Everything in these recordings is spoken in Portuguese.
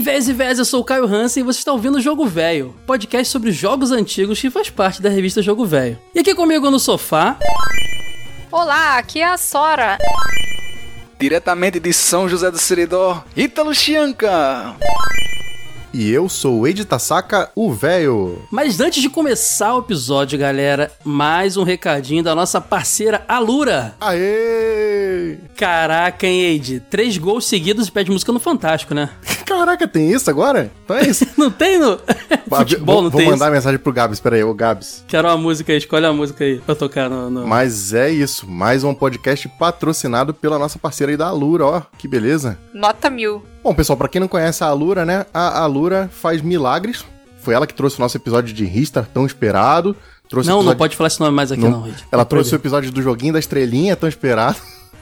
Véias e véias, eu sou o Caio Hansen e você está ouvindo o Jogo Velho, podcast sobre jogos antigos que faz parte da revista Jogo Velho. E aqui comigo no sofá. Olá, aqui é a Sora. Diretamente de São José do Seridó, Ítalo Chianca. E eu sou o Ed Tasaka, o véio. Mas antes de começar o episódio, galera, mais um recadinho da nossa parceira Alura. Aê! Caraca, hein, Eide? Três gols seguidos e pede música no Fantástico, né? Caraca, tem isso agora? Então é isso. não tem no futebol, vou, não tem Vou mandar isso. mensagem pro Gabs, peraí, ô Gabs. Quero uma música aí, escolhe a música aí pra tocar no, no... Mas é isso, mais um podcast patrocinado pela nossa parceira aí da Alura, ó, que beleza. Nota mil. Bom, pessoal, para quem não conhece a Alura, né? A Alura faz milagres. Foi ela que trouxe o nosso episódio de Ristar tão esperado. Trouxe não, episódio... não pode falar esse nome mais aqui, não, não. Ela trouxe o episódio do joguinho da estrelinha tão esperado.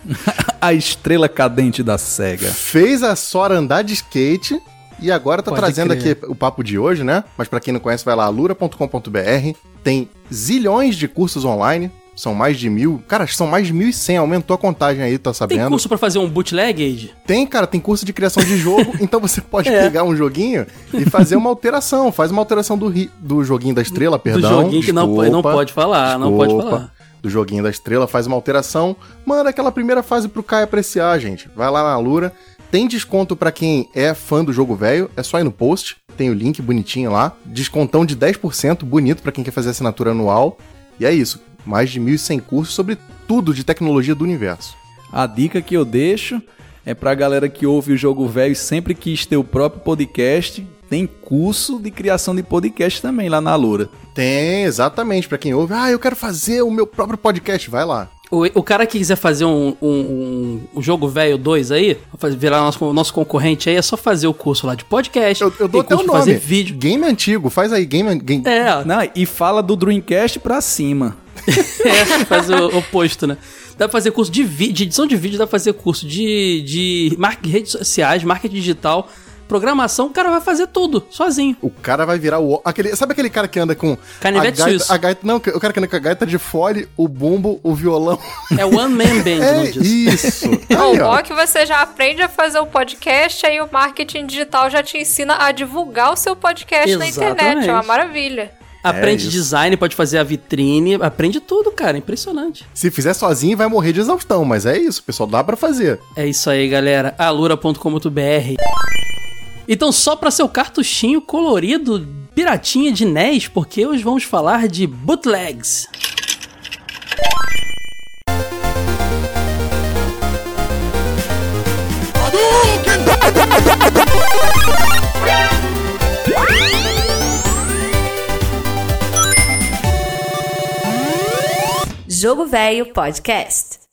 a estrela cadente da SEGA. Fez a Sora andar de skate. E agora tá Pode trazendo crer. aqui o papo de hoje, né? Mas para quem não conhece, vai lá, alura.com.br. Tem zilhões de cursos online. São mais de mil. Cara, são mais de mil e cem. Aumentou a contagem aí, tá sabendo? Tem curso para fazer um bootleg, Age? Tem, cara. Tem curso de criação de jogo. então você pode é. pegar um joguinho e fazer uma alteração. Faz uma alteração do, ri, do joguinho da estrela, perdão. Do joguinho desculpa, que não, não pode falar, desculpa, não pode falar. Do joguinho da estrela, faz uma alteração. Manda aquela primeira fase pro Kai apreciar, gente. Vai lá na Lura. Tem desconto para quem é fã do jogo velho. É só ir no post. Tem o link bonitinho lá. Descontão de 10%, bonito para quem quer fazer assinatura anual. E é isso mais de 1.100 cursos sobre tudo de tecnologia do universo. A dica que eu deixo é pra galera que ouve o Jogo Velho e sempre quis ter o próprio podcast. Tem curso de criação de podcast também lá na Lura. Tem, exatamente. Para quem ouve, ah, eu quero fazer o meu próprio podcast, vai lá. O, o cara que quiser fazer um, um, um, um jogo velho 2 aí, virar nosso, nosso concorrente aí, é só fazer o curso lá de podcast. Eu, eu dou até o nome. fazer vídeo. Game antigo, faz aí, game, game. É. Não, e fala do Dreamcast pra cima. é, faz o oposto, né? Dá pra fazer curso de, vídeo, de edição de vídeo, dá pra fazer curso de, de redes sociais, marketing digital programação, o cara vai fazer tudo, sozinho. O cara vai virar o. Aquele, sabe aquele cara que anda com. Canivete a gaita, a gaita Não, o cara que anda com a gaita de fole, o bumbo, o violão. É one man band, é Isso. Aí, o bom é que você já aprende a fazer o podcast, aí o marketing digital já te ensina a divulgar o seu podcast Exatamente. na internet. É uma maravilha. Aprende é design, pode fazer a vitrine, aprende tudo, cara. Impressionante. Se fizer sozinho, vai morrer de exaustão, mas é isso, pessoal, dá para fazer. É isso aí, galera. alura.com.br. Então, só para seu cartuchinho colorido, piratinha de NES, porque hoje vamos falar de bootlegs. Jogo Velho Podcast.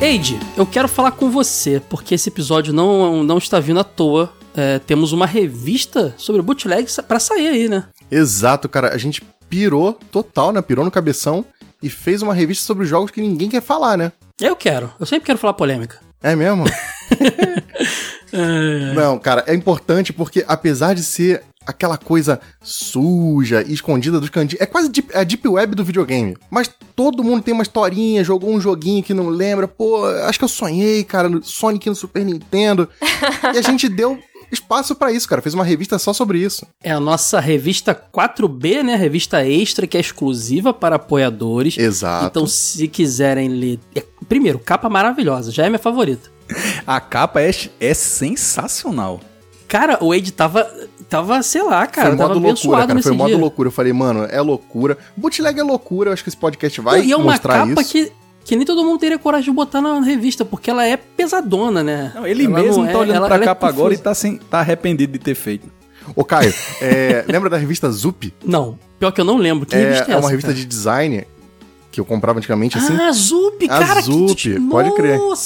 Eide, eu quero falar com você, porque esse episódio não, não está vindo à toa. É, temos uma revista sobre bootlegs para sair aí, né? Exato, cara. A gente pirou total, né? Pirou no cabeção e fez uma revista sobre jogos que ninguém quer falar, né? Eu quero. Eu sempre quero falar polêmica. É mesmo? Não, cara, é importante porque apesar de ser aquela coisa suja e escondida dos cantinhos. É quase deep, a deep web do videogame. Mas todo mundo tem uma historinha, jogou um joguinho que não lembra. Pô, acho que eu sonhei, cara, no Sonic no Super Nintendo. e a gente deu espaço para isso, cara. Fez uma revista só sobre isso. É a nossa revista 4B, né? Revista extra que é exclusiva para apoiadores. Exato. Então, se quiserem ler. É, primeiro, capa maravilhosa, já é minha favorita. A capa é, é sensacional. Cara, o Wade tava, tava, sei lá, cara. Foi modo loucura, cara. Foi modo dia. loucura. Eu falei, mano, é loucura. Bootleg é loucura, eu acho que esse podcast vai e é uma capa que que nem todo mundo teria coragem de botar na revista, porque ela é pesadona, né? Não, ele ela mesmo não tá é, olhando ela, pra ela é capa é agora e tá, sem, tá arrependido de ter feito. Ô, Caio, é, lembra da revista Zup? Não, pior que eu não lembro. Que é, revista é, é essa? É uma revista cara? de design que eu comprava antigamente assim. Ah, Zup, cara. A Zup, que... pode crer. Nossa,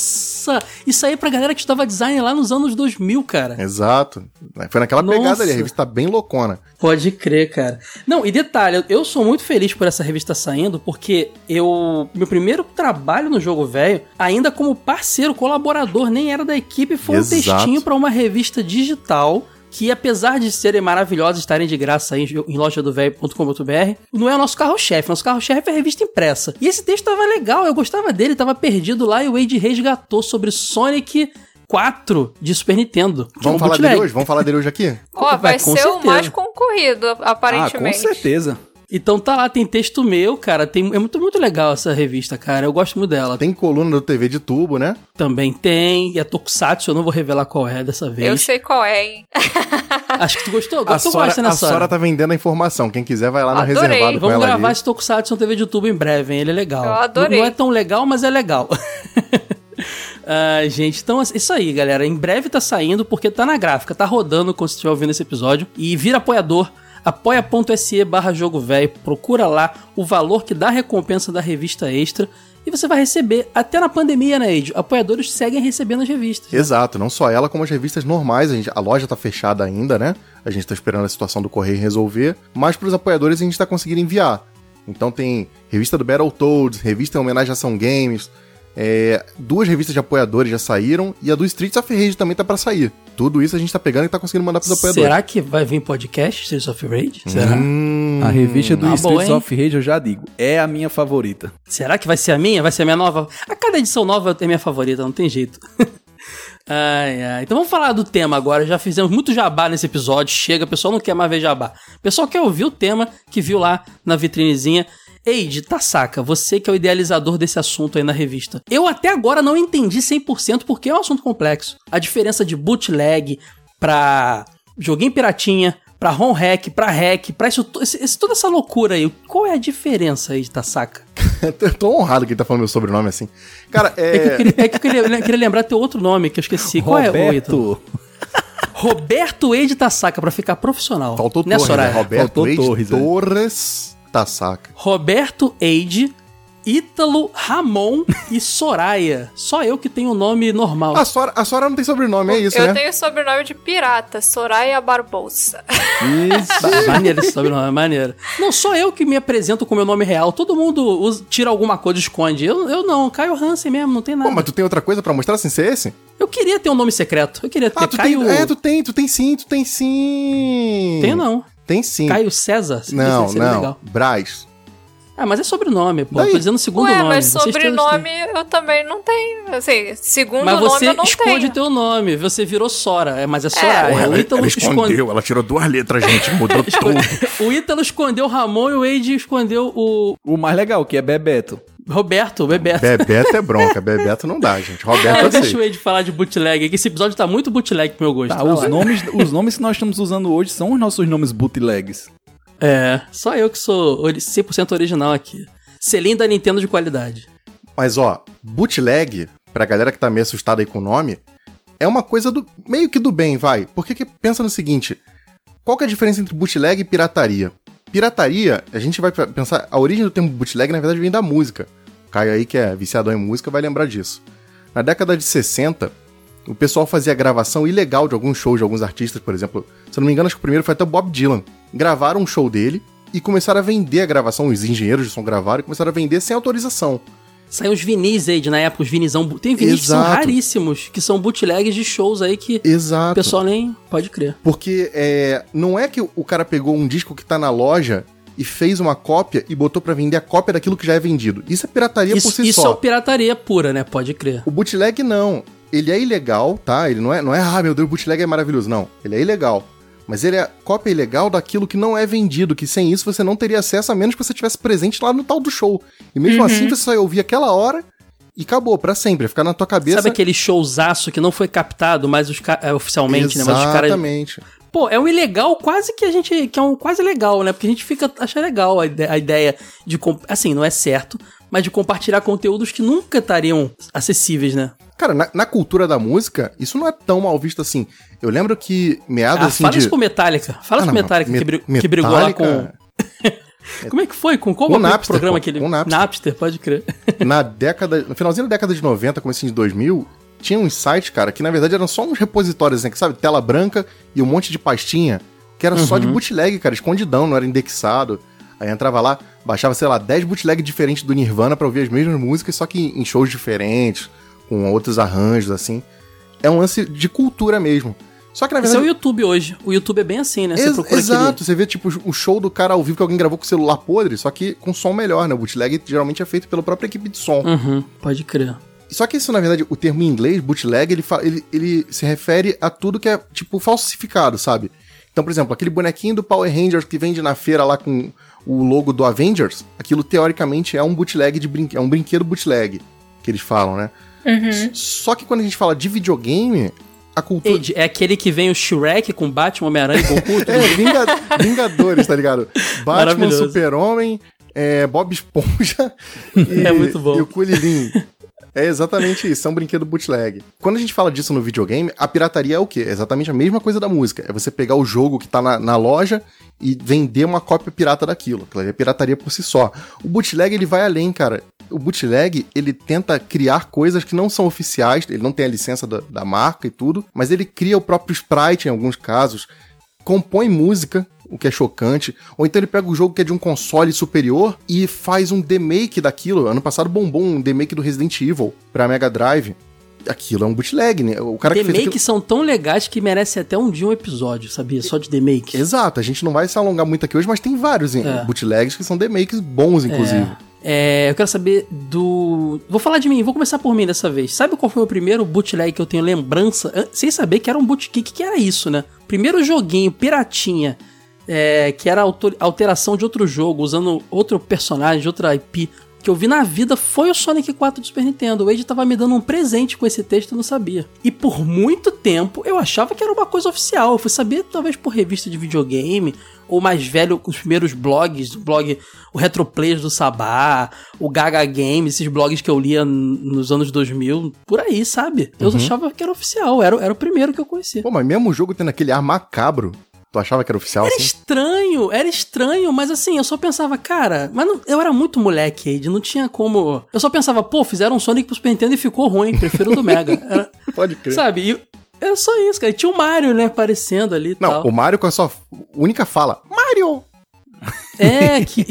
isso aí é pra galera que estudava design lá nos anos 2000, cara. Exato. Foi naquela Nossa. pegada ali, a revista tá bem loucona. Pode crer, cara. Não, e detalhe, eu sou muito feliz por essa revista saindo, porque eu. Meu primeiro trabalho no jogo velho, ainda como parceiro, colaborador, nem era da equipe, foi Exato. um textinho para uma revista digital que apesar de serem maravilhosas, estarem de graça aí em lojadovelho.com.br, não é o nosso carro-chefe. Nosso carro-chefe é a revista impressa. E esse texto tava legal, eu gostava dele, tava perdido lá e o Wade resgatou sobre Sonic 4 de Super Nintendo. Vamos falar dele hoje? Vamos falar dele hoje aqui? Ó, oh, vai, ser certeza. o mais concorrido, aparentemente. Ah, com certeza. Então tá lá, tem texto meu, cara. Tem, é muito, muito legal essa revista, cara. Eu gosto muito dela. Tem coluna do TV de tubo, né? Também tem. E a Tokusatsu, eu não vou revelar qual é dessa vez. Eu sei qual é, hein? Acho que tu gostou. A Sora, gosta, né, A Sora tá vendendo a informação. Quem quiser vai lá no adorei. reservado Vamos gravar ali. esse Tokusatsu no TV de tubo em breve, hein? Ele é legal. Eu adorei. Não, não é tão legal, mas é legal. Uh, gente, então isso aí, galera. Em breve tá saindo, porque tá na gráfica, tá rodando quando você estiver ouvindo esse episódio. E vira apoiador apoia.se barra jogo velho, procura lá o valor que dá a recompensa da revista extra e você vai receber, até na pandemia, né, Ed? Apoiadores seguem recebendo as revistas. Né? Exato, não só ela, como as revistas normais. A, gente, a loja tá fechada ainda, né? A gente tá esperando a situação do correio resolver, mas pros apoiadores a gente tá conseguindo enviar. Então tem revista do Battletoads, revista em homenagem a Ação Games, é, duas revistas de apoiadores já saíram e a do Streets of Rage também tá para sair. Tudo isso a gente tá pegando e tá conseguindo mandar pros apoiadores. Será que vai vir podcast Streets of Rage? Será? Hum, a revista do ah, Streets bom, of Rage, eu já digo, é a minha favorita. Será que vai ser a minha? Vai ser a minha nova? A cada edição nova é minha favorita, não tem jeito. Ai, ai. Então vamos falar do tema agora. Já fizemos muito jabá nesse episódio. Chega, o pessoal não quer mais ver jabá. O pessoal quer ouvir o tema que viu lá na vitrinezinha. Eide, saca, você que é o idealizador desse assunto aí na revista. Eu até agora não entendi 100% porque é um assunto complexo. A diferença de bootleg pra joguinho piratinha, pra ROM hack, pra hack, pra isso, esse, toda essa loucura aí. Qual é a diferença aí, saca? eu tô honrado que ele tá falando meu sobrenome assim. Cara, é. É que eu queria, é que eu queria, queria lembrar teu outro nome que eu esqueci. Qual Roberto. é o Ítalo? Roberto Eide Tassaca, pra ficar profissional. Faltou Torres, né? Roberto Faltou Eide Torres. É. Torres. Tá saca. Roberto Eide, Ítalo, Ramon e Soraya. Só eu que tenho o nome normal. A Sora, a Sora não tem sobrenome, é isso, eu né? Eu tenho sobrenome de pirata, Soraya Barbosa. Isso. maneiro esse sobrenome, maneiro. Não, só eu que me apresento com meu nome real. Todo mundo usa, tira alguma coisa e esconde. Eu, eu não, Caio Hansen mesmo, não tem nada. Pô, mas tu tem outra coisa para mostrar sem ser esse? Eu queria ter um nome secreto. Eu queria ter ah, tu Caio... Tem, é, tu tem, tu tem sim, tu tem sim. Tenho não. Tem sim. Caio César? Não, não. Legal. Braz. Ah, mas é sobrenome, pô. Daí? Tô dizendo segundo Ué, nome. mas sobrenome eu também não tenho. Assim, segundo mas nome eu não tenho. Mas você esconde teu nome. Você virou Sora, é, mas é. É. Ela, o Ítalo ela escondeu, esconde... ela tirou duas letras, gente, mudou tudo. o Ítalo escondeu o Ramon e o Wade escondeu o... O mais legal, que é Bebeto. Roberto, Bebeto. Bebeto é bronca, Bebeto não dá, gente. Roberto ah, Deixa o Wade falar de bootleg, que esse episódio tá muito bootleg pro meu gosto. Tá, os, nomes, os nomes que nós estamos usando hoje são os nossos nomes bootlegs. É, só eu que sou 100% original aqui. Selinho da Nintendo de qualidade. Mas ó, bootleg, pra galera que tá meio assustada aí com o nome, é uma coisa do meio que do bem, vai. Porque que pensa no seguinte, qual que é a diferença entre bootleg e pirataria? Pirataria, a gente vai pensar, a origem do termo bootleg na verdade vem da música. Caio aí que é viciador em música vai lembrar disso. Na década de 60, o pessoal fazia gravação ilegal de alguns shows de alguns artistas, por exemplo. Se eu não me engano, acho que o primeiro foi até o Bob Dylan. Gravaram um show dele, e começaram a vender a gravação, os engenheiros de som gravaram e começaram a vender sem autorização. Saiu os vinis aí, na época, os vinizão. Tem vinis Exato. que são raríssimos, que são bootlegs de shows aí que Exato. o pessoal nem pode crer. Porque é, não é que o cara pegou um disco que tá na loja e fez uma cópia e botou para vender a cópia daquilo que já é vendido. Isso é pirataria isso, por si isso só. Isso é pirataria pura, né? Pode crer. O bootleg não. Ele é ilegal, tá? Ele não é, não é, ah, meu Deus, o bootleg é maravilhoso. Não. Ele é ilegal. Mas ele é cópia ilegal daquilo que não é vendido, que sem isso você não teria acesso a menos que você tivesse presente lá no tal do show. E mesmo uhum. assim você só ia ouvir aquela hora e acabou, para sempre, ficar na tua cabeça. Sabe aquele showzaço que não foi captado, mas os é, oficialmente, Exatamente. né? Mas os Exatamente. Pô, é um ilegal quase que a gente. que é um quase legal, né? Porque a gente fica. acha legal a ideia, a ideia de. Assim, não é certo, mas de compartilhar conteúdos que nunca estariam acessíveis, né? Cara, na, na, cultura da música, isso não é tão mal visto assim. Eu lembro que meados ah, assim fala de... isso com Metallica. Fala ah, isso com Metallica, que, br Metallica... que brigou lá com... Como é que foi? Com qual o Napster, programa que ele... Com Napster. Napster, pode crer. Na década... No finalzinho da década de 90, começo de 2000, tinha uns sites, cara, que na verdade eram só uns repositórios, né? Que sabe, tela branca e um monte de pastinha, que era uhum. só de uhum. bootleg, cara, escondidão, não era indexado. Aí entrava lá, baixava, sei lá, 10 bootleg diferentes do Nirvana para ouvir as mesmas músicas, só que em shows diferentes com outros arranjos, assim. É um lance de cultura mesmo. Só que na verdade. Esse é o YouTube hoje. O YouTube é bem assim, né? Você Ex procura Exato. Aquele... Você vê, tipo, o show do cara ao vivo que alguém gravou com o celular podre, só que com som melhor, né? O bootleg geralmente é feito pela própria equipe de som. Uhum, pode crer. Só que isso, na verdade, o termo em inglês, bootleg, ele, ele, ele se refere a tudo que é, tipo, falsificado, sabe? Então, por exemplo, aquele bonequinho do Power Rangers que vende na feira lá com o logo do Avengers, aquilo teoricamente é um bootleg de brinquedo, é um brinquedo bootleg, que eles falam, né? Uhum. Só que quando a gente fala de videogame, a cultura. Age, é aquele que vem o Shrek com Batman, Homem-Aranha e Goku? é, Vinga... Vingadores, tá ligado? Batman, Super-Homem, é, Bob Esponja e, é muito bom. e o Kulilin. É exatamente isso, é um brinquedo bootleg. Quando a gente fala disso no videogame, a pirataria é o quê? É exatamente a mesma coisa da música. É você pegar o jogo que tá na, na loja e vender uma cópia pirata daquilo. Aquilo é pirataria por si só. O bootleg, ele vai além, cara. O bootleg, ele tenta criar coisas que não são oficiais, ele não tem a licença da, da marca e tudo, mas ele cria o próprio sprite em alguns casos, compõe música, o que é chocante. Ou então ele pega o jogo que é de um console superior e faz um demake daquilo. Ano passado bombou um demake do Resident Evil pra Mega Drive. Aquilo é um bootleg, né? O cara Demakes aquilo... são tão legais que merece até um dia um episódio, sabia? Só de demake. Exato, a gente não vai se alongar muito aqui hoje, mas tem vários é. bootlegs que são demakes bons, inclusive. É. É, eu quero saber do. Vou falar de mim, vou começar por mim dessa vez. Sabe qual foi o primeiro bootleg que eu tenho lembrança? Sem saber que era um bootleg. O que, era isso, né? Primeiro joguinho, piratinha, é, que era alteração de outro jogo, usando outro personagem, outra IP, que eu vi na vida foi o Sonic 4 do Super Nintendo. O Wade tava me dando um presente com esse texto e eu não sabia. E por muito tempo eu achava que era uma coisa oficial. Eu fui saber talvez por revista de videogame, ou mais velho, os primeiros blogs, o blog, o Retroplays do Sabá, o Gaga Games, esses blogs que eu lia nos anos 2000, por aí, sabe? Eu uhum. achava que era oficial, era, era o primeiro que eu conhecia. Pô, mas mesmo o jogo tendo aquele ar macabro, Tu achava que era oficial era assim? estranho, era estranho, mas assim, eu só pensava, cara, mas não, eu era muito moleque, Ed, não tinha como. Eu só pensava, pô, fizeram um Sonic pro Super Nintendo e ficou ruim, prefiro o do Mega. Era, Pode crer. Sabe? E era só isso, cara. E tinha o Mario, né, aparecendo ali. Não, tal. o Mario com a sua única fala: Mario! É, que.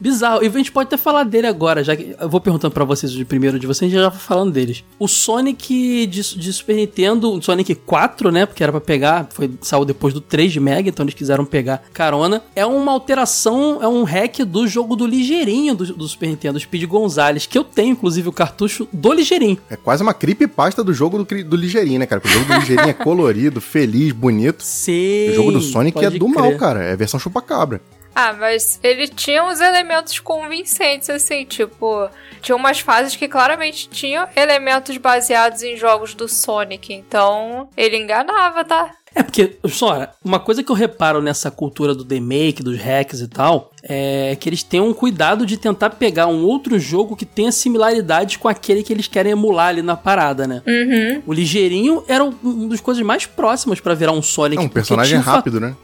Bizarro. E a gente pode até falar dele agora, já que eu vou perguntando para vocês de primeiro de vocês, já falando deles. O Sonic de, de, Super Nintendo, o Sonic 4, né, porque era para pegar, foi saiu depois do 3 de Mega, então eles quiseram pegar carona. É uma alteração, é um hack do jogo do Ligeirinho do, do Super Nintendo, Speed Gonzales, que eu tenho inclusive o cartucho do Ligeirinho. É quase uma creepypasta do jogo do, do Ligeirinho, né, cara? Porque o jogo do Ligeirinho é colorido, feliz, bonito. Sim. O jogo do Sonic é do crer. mal, cara. É versão chupa-cabra. Ah, mas ele tinha uns elementos convincentes, assim, tipo. Tinha umas fases que claramente tinham elementos baseados em jogos do Sonic. Então, ele enganava, tá? É porque, só, uma coisa que eu reparo nessa cultura do remake, dos hacks e tal, é que eles têm um cuidado de tentar pegar um outro jogo que tenha similaridades com aquele que eles querem emular ali na parada, né? Uhum. O Ligeirinho era um dos coisas mais próximas para virar um Sonic. É um personagem rápido, né?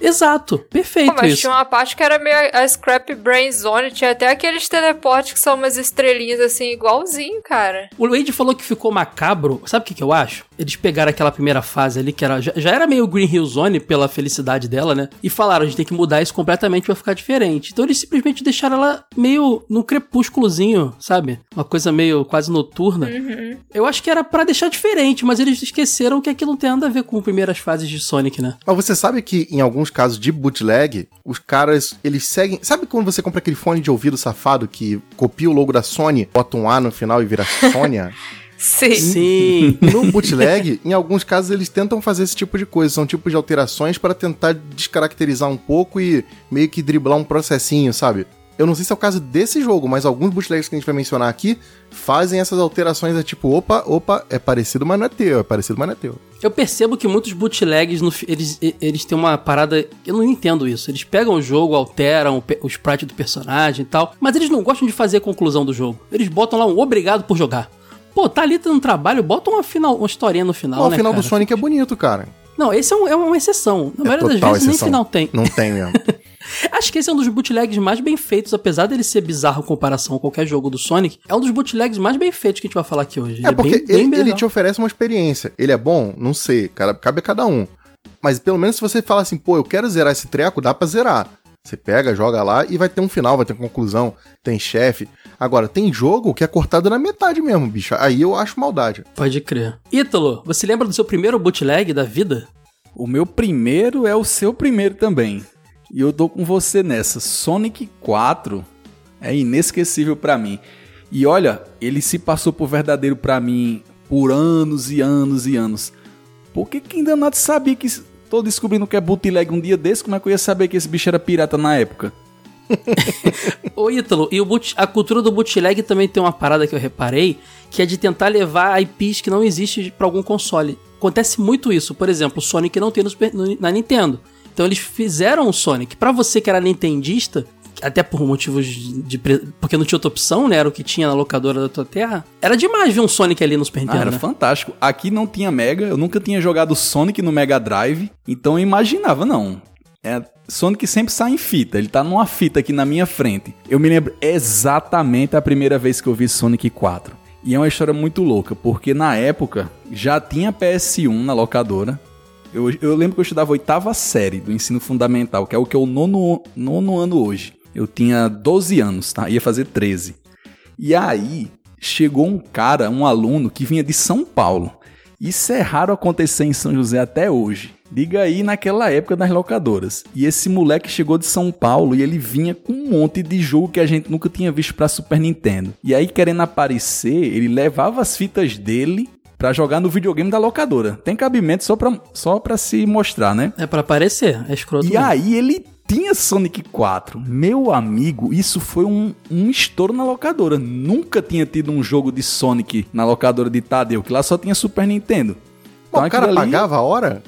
Exato, perfeito Pô, mas isso. tinha uma parte que era meio a Scrap Brain Zone, tinha até aqueles teleportes que são umas estrelinhas assim, igualzinho, cara. O Wade falou que ficou macabro, sabe o que, que eu acho? Eles pegaram aquela primeira fase ali, que era, já, já, era meio Green Hill Zone pela felicidade dela, né? E falaram, a gente tem que mudar isso completamente pra ficar diferente. Então eles simplesmente deixaram ela meio no crepúsculozinho, sabe? Uma coisa meio quase noturna. Uhum. Eu acho que era para deixar diferente, mas eles esqueceram que aquilo não tem nada a ver com primeiras fases de Sonic, né? Mas você sabe que em alguns alguns casos de bootleg, os caras, eles seguem. Sabe quando você compra aquele fone de ouvido safado que copia o logo da Sony, bota um A no final e vira Sônia? Sim. Sim. No bootleg, em alguns casos, eles tentam fazer esse tipo de coisa. São tipos de alterações para tentar descaracterizar um pouco e meio que driblar um processinho, sabe? Eu não sei se é o caso desse jogo, mas alguns bootlegs que a gente vai mencionar aqui fazem essas alterações, é tipo, opa, opa, é parecido, mas não é teu, é parecido, mas não é teu. Eu percebo que muitos bootlegs, no, eles, eles têm uma parada. Eu não entendo isso. Eles pegam o jogo, alteram o, o sprite do personagem e tal, mas eles não gostam de fazer a conclusão do jogo. Eles botam lá um obrigado por jogar. Pô, tá ali no trabalho, bota uma, final, uma historinha no final. Né, o final cara? do Sonic é bonito, cara. Não, esse é, um, é uma exceção. Na é maioria das vezes exceção. nem final tem. Não tem mesmo. Acho que esse é um dos bootlegs mais bem feitos, apesar dele ser bizarro em comparação a qualquer jogo do Sonic. É um dos bootlegs mais bem feitos que a gente vai falar aqui hoje. É, é porque bem, ele, bem ele te oferece uma experiência. Ele é bom? Não sei, cabe a cada um. Mas pelo menos se você fala assim, pô, eu quero zerar esse treco, dá pra zerar. Você pega, joga lá e vai ter um final, vai ter conclusão, tem chefe. Agora, tem jogo que é cortado na metade mesmo, bicho. Aí eu acho maldade. Pode crer. Ítalo, você lembra do seu primeiro bootleg da vida? O meu primeiro é o seu primeiro também. E eu tô com você nessa. Sonic 4 é inesquecível pra mim. E olha, ele se passou por verdadeiro pra mim por anos e anos e anos. Por que que ainda não sabia que... Tô descobrindo que é bootleg um dia desse, como é que eu ia saber que esse bicho era pirata na época? Ô Ítalo, e o boot- a cultura do bootleg também tem uma parada que eu reparei, que é de tentar levar IPs que não existem pra algum console. Acontece muito isso. Por exemplo, o Sonic não tem no na Nintendo. Então eles fizeram o Sonic. Pra você que era nintendista, até por motivos de, porque não tinha outra opção, né? Era o que tinha na locadora da tua terra. Era demais ver um Sonic ali no Super Ah, Nintendo. era né? fantástico. Aqui não tinha Mega, eu nunca tinha jogado Sonic no Mega Drive, então eu imaginava, não. É, Sonic sempre sai em fita, ele tá numa fita aqui na minha frente. Eu me lembro exatamente a primeira vez que eu vi Sonic 4. E é uma história muito louca, porque na época já tinha PS1 na locadora. Eu, eu lembro que eu estudava a oitava série do ensino fundamental, que é o que é o nono, nono ano hoje. Eu tinha 12 anos, tá? Ia fazer 13. E aí chegou um cara, um aluno que vinha de São Paulo. Isso é raro acontecer em São José até hoje. Diga aí naquela época das locadoras. E esse moleque chegou de São Paulo e ele vinha com um monte de jogo que a gente nunca tinha visto pra Super Nintendo. E aí querendo aparecer, ele levava as fitas dele pra jogar no videogame da locadora. Tem cabimento só pra, só pra se mostrar, né? É pra aparecer, é escroto. E mesmo. aí ele tinha Sonic 4. Meu amigo, isso foi um, um estouro na locadora. Nunca tinha tido um jogo de Sonic na locadora de Tadeu, que lá só tinha Super Nintendo. Pô, o cara ali, pagava a hora?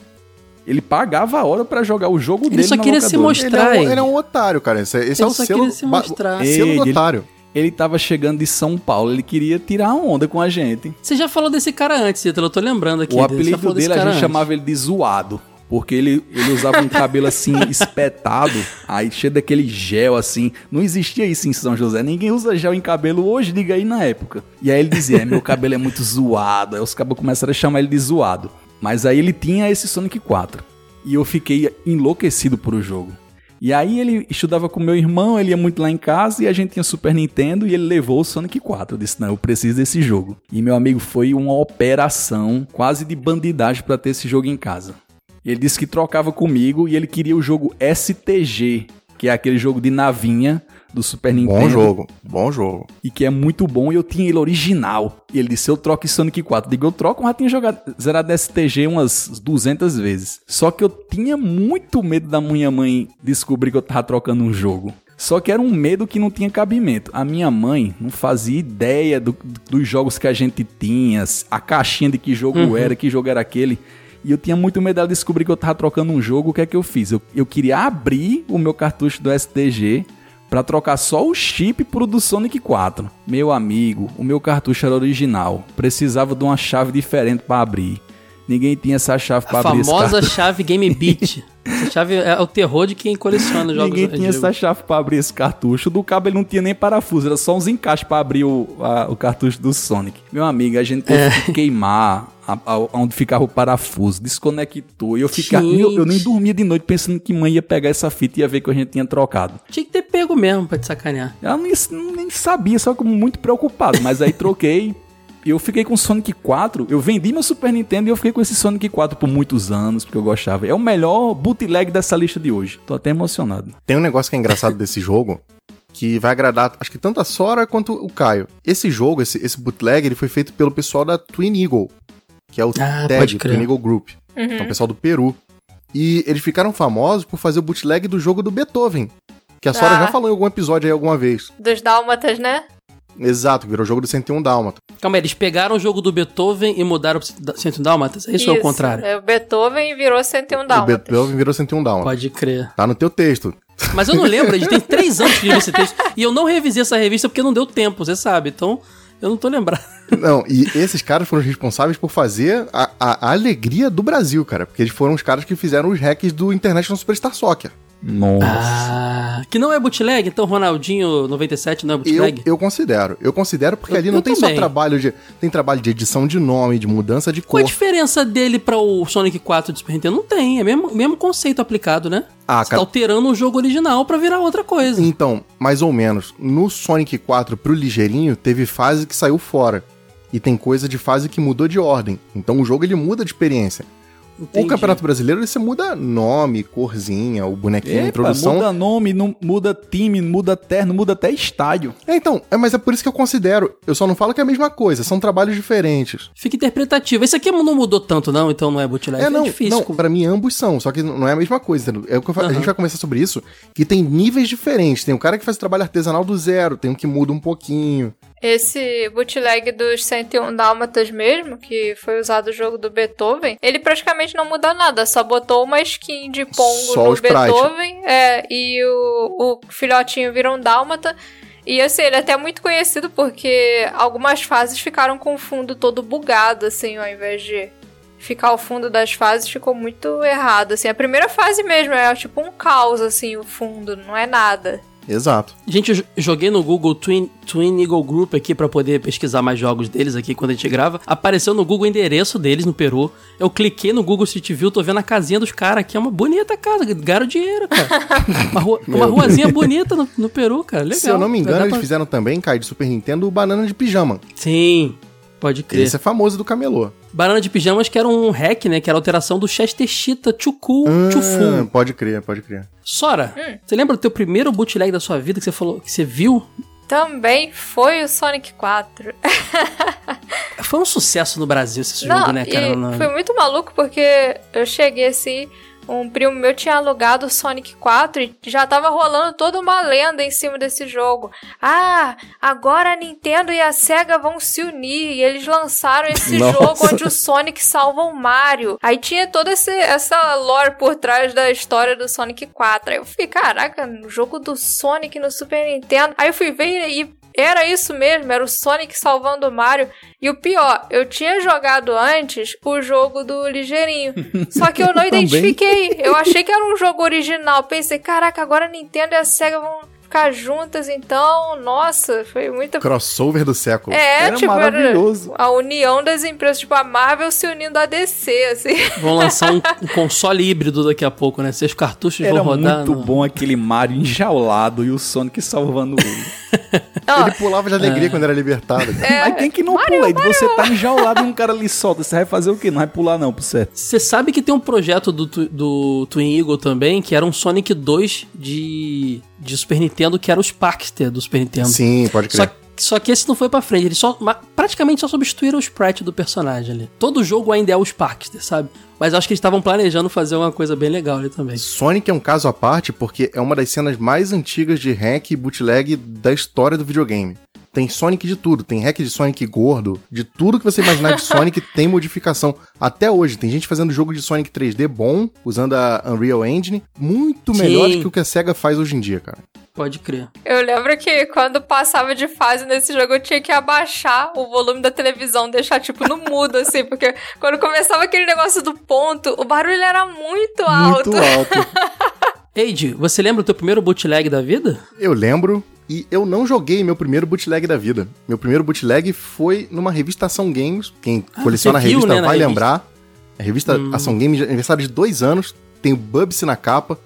Ele pagava a hora pra jogar o jogo Ele dele só na queria se mostrar. Ele é, um, ele é um otário, cara. Esse, esse é Ele o só selo, queria se mostrar. selo do Ele- otário. Ele tava chegando de São Paulo, ele queria tirar onda com a gente. Você já falou desse cara antes, Ítalo, eu tô lembrando aqui. o dele. Apelido dele a gente antes. chamava ele de zoado. Porque ele, ele usava um cabelo assim, espetado, aí cheio daquele gel assim. Não existia isso em São José. Ninguém usa gel em cabelo hoje, diga aí na época. E aí ele dizia: é, meu cabelo é muito zoado. Aí os cabos começaram a chamar ele de zoado. Mas aí ele tinha esse Sonic 4. E eu fiquei enlouquecido por o jogo. E aí ele estudava com meu irmão, ele ia muito lá em casa e a gente tinha Super Nintendo e ele levou o Sonic 4. Eu disse, não, eu preciso desse jogo. E meu amigo foi uma operação quase de bandidagem pra ter esse jogo em casa. Ele disse que trocava comigo e ele queria o jogo STG, que é aquele jogo de navinha do Super Nintendo. Bom jogo, bom jogo. E que é muito bom e eu tinha ele original. E ele disse, eu troco em Sonic 4. Digo, eu troco, eu já tinha jogado zerado STG umas 200 vezes. Só que eu tinha muito medo da minha mãe descobrir que eu tava trocando um jogo. Só que era um medo que não tinha cabimento. A minha mãe não fazia ideia do- dos jogos que a gente tinha, a caixinha de que jogo era, que jogo era aquele. E eu tinha muito medo dela descobrir que eu tava trocando um jogo. O que é que eu fiz? Eu, eu queria abrir o meu cartucho do STG Pra trocar só o chip pro do Sonic 4. Meu amigo, o meu cartucho era original. Precisava de uma chave diferente pra abrir. Ninguém tinha essa chave pra A abrir esse famosa chave Game Beat. Essa chave é o terror de quem coleciona jogos Ninguém tinha essa chave pra abrir esse cartucho. Do cabo ele não tinha nem parafuso, era só uns encaixes pra abrir o, a- o cartucho do Sonic. Meu amigo, a gente teve que queimar a- a- onde ficava o parafuso, desconectou. E eu ficava. Eu, eu nem dormia de noite pensando que mãe ia pegar essa fita e ia ver que a gente tinha trocado. Tinha que ter pego mesmo pra te sacanear. Ela nem, nem sabia, só como muito preocupado. Mas aí troquei. E eu fiquei com o Sonic 4. Eu vendi meu Super Nintendo e eu fiquei com esse Sonic 4 por muitos anos, porque eu gostava. É o melhor bootleg dessa lista de hoje. Tô até emocionado. Tem um negócio que é engraçado desse jogo, que vai agradar, acho que tanto a Sora quanto o Caio. Esse jogo, esse, esse bootleg, ele foi feito pelo pessoal da Twin Eagle, que é o Ah, crer. Twin Eagle Group. Então, o pessoal do Peru. E eles ficaram famosos por fazer o bootleg do jogo do Beethoven, que a Sora Ah. já falou em algum episódio aí alguma vez. Dos dálmatas, né? Exato, virou o jogo do 101 Dálmata. Calma aí, eles pegaram o jogo do Beethoven e mudaram pro 101 Dálmatas? Isso, ou é o contrário? É, o Beethoven virou 101 O dálmatas. Beethoven virou 101 Dálmata. Pode crer. Tá no teu texto. Mas eu não lembro, a gente tem três anos que eu li esse texto. E eu não revisei essa revista porque não deu tempo, você sabe. Então, eu não tô lembrado. Não, e esses caras foram os responsáveis por fazer a, a- a alegria do Brasil, cara. Porque eles foram os caras que fizeram os hacks do International Superstar Soccer. Nossa. Ah, Que não é bootleg, então Ronaldinho 97 não é Eu, bootleg? eu considero. Eu considero porque Eu- ali não eu tem também. só trabalho de. Tem trabalho de edição de nome, de mudança de Qual a cor. diferença dele pra o Sonic 4 do Super Nintendo? Não tem, é o mesmo, mesmo conceito aplicado, né? Ah, Você tá cara. alterando o jogo original pra virar outra coisa. Então, mais ou menos. No Sonic 4 pro ligeirinho, teve fase que saiu fora. E tem coisa de fase que mudou de ordem. Então o jogo ele muda de experiência. Entendi. O Campeonato Brasileiro você muda nome, corzinha, o bonequinho, a Epa, introdução. muda nome, não, muda time, muda terno, muda até estádio. É, então, é, mas é por isso que eu considero. Eu só não falo que é a mesma coisa, são trabalhos diferentes. Fica interpretativo. Esse aqui não mudou tanto, não, então não é bootleg. É, não, difícil. não, pra mim ambos são, só que não é a mesma coisa. entendeu? É o que eu falo, A gente vai conversar sobre isso, que tem níveis diferentes. Tem o cara que faz trabalho artesanal do zero, tem um que muda um pouquinho. Esse bootleg dos 101 Dálmatas mesmo, que foi usado no jogo do Beethoven, ele praticamente não muda nada, só botou uma skin de Pongo Só no. Beethoven, é, e o, o filhotinho vira um Dálmata. E assim, ele é até muito conhecido porque algumas fases ficaram com o fundo todo bugado, assim, ao invés de ficar o fundo das fases, ficou muito errado, assim. A primeira fase mesmo é tipo um caos, assim, o fundo, não é nada. Exato. Gente, eu jo- joguei no Google Twin, Twin Eagle Group aqui pra poder pesquisar mais jogos deles aqui quando a gente grava. Apareceu no Google o endereço deles no Peru. Eu cliquei no Google Street View, tô vendo a casinha dos caras aqui. É uma bonita casa, ganharam dinheiro, cara. uma, rua- uma ruazinha bonita no, no Peru, cara. Legal. Se eu não me engano, eles pra- fizeram também, Kai, de Super Nintendo, o Banana de Pijama. Sim, pode crer. Esse é famoso do camelô. Banana de Pijamas que era um hack, né? Que era a alteração do Chester Cheetah Cool Ah, Full. pode crer, pode crer. Sora, Hum. você lembra do teu primeiro bootleg da sua vida que você falou, que você viu? Também foi o Sonic 4. Foi um sucesso no Brasil esse jogo, né, cara? Não- foi muito maluco porque eu cheguei assim, um primo meu tinha alugado o Sonic 4 e já tava rolando toda uma lenda em cima desse jogo. Ah, agora a Nintendo e a Sega vão se unir e eles lançaram esse Nossa. jogo onde o Sonic salva o Mario. Aí tinha toda esse- essa lore por trás da história do Sonic 4. Aí eu fiquei, caraca, jogo do Sonic no Super Nintendo. Aí eu fui ver e era isso mesmo, era o Sonic salvando o Mario. E o pior, eu tinha jogado antes o jogo do Ligeirinho. Só que eu não identifiquei. Eu achei que era um jogo original. Pensei, caraca, agora a Nintendo e a Sega vão ficar juntas, então. Nossa, foi muito. Crossover do século. É, Era tipo, maravilhoso. a união das empresas, tipo, a Marvel se unindo à DC, assim. Vão lançar um, um console híbrido daqui a pouco, né? Seus cartuchos Era vão rodar. muito no- bom aquele Mario enjaulado e o Sonic salvando ele. Ele pulava de alegria quando era libertado. é, Mas tem que não pula, aí você tá enjaulado e um cara ali solta. Você vai fazer o quê? Não vai pular não, pro certo. Você sabe que tem um projeto do, do Twin Eagle também, que era um Sonic 2 de, de Super Nintendo, que era o Sparkster do Super Nintendo. Sim, pode crer. Só, só que esse não foi pra frente, eles só, praticamente só substituíram o sprite do personagem ali. Todo jogo ainda é o Sparkster, sabe? Mas acho que eles estavam planejando fazer uma coisa bem legal ali também. Sonic é um caso à parte porque é uma das cenas mais antigas de hack e bootleg da história do videogame. Tem Sonic de tudo, tem hack de Sonic gordo, de tudo que você imaginar de Sonic tem modificação. Até hoje, tem gente fazendo jogo de Sonic 3D bom, usando a Unreal Engine, muito Sim. melhor do que o que a SEGA faz hoje em dia, cara. Pode crer. Eu lembro que quando passava de fase nesse jogo, eu tinha que abaixar o volume da televisão, deixar tipo no mudo, assim, porque quando começava aquele negócio do ponto, o barulho era muito alto. Muito alto. Eide, você lembra o teu primeiro bootleg da vida? Eu lembro e eu não joguei meu primeiro bootleg da vida. Meu primeiro bootleg foi numa revista Ação Games. Quem Ah, coleciona a revista né, vai revista. lembrar. A revista Hum. Ação Games, de aniversário de dois anos, tem o Bubsy na capa.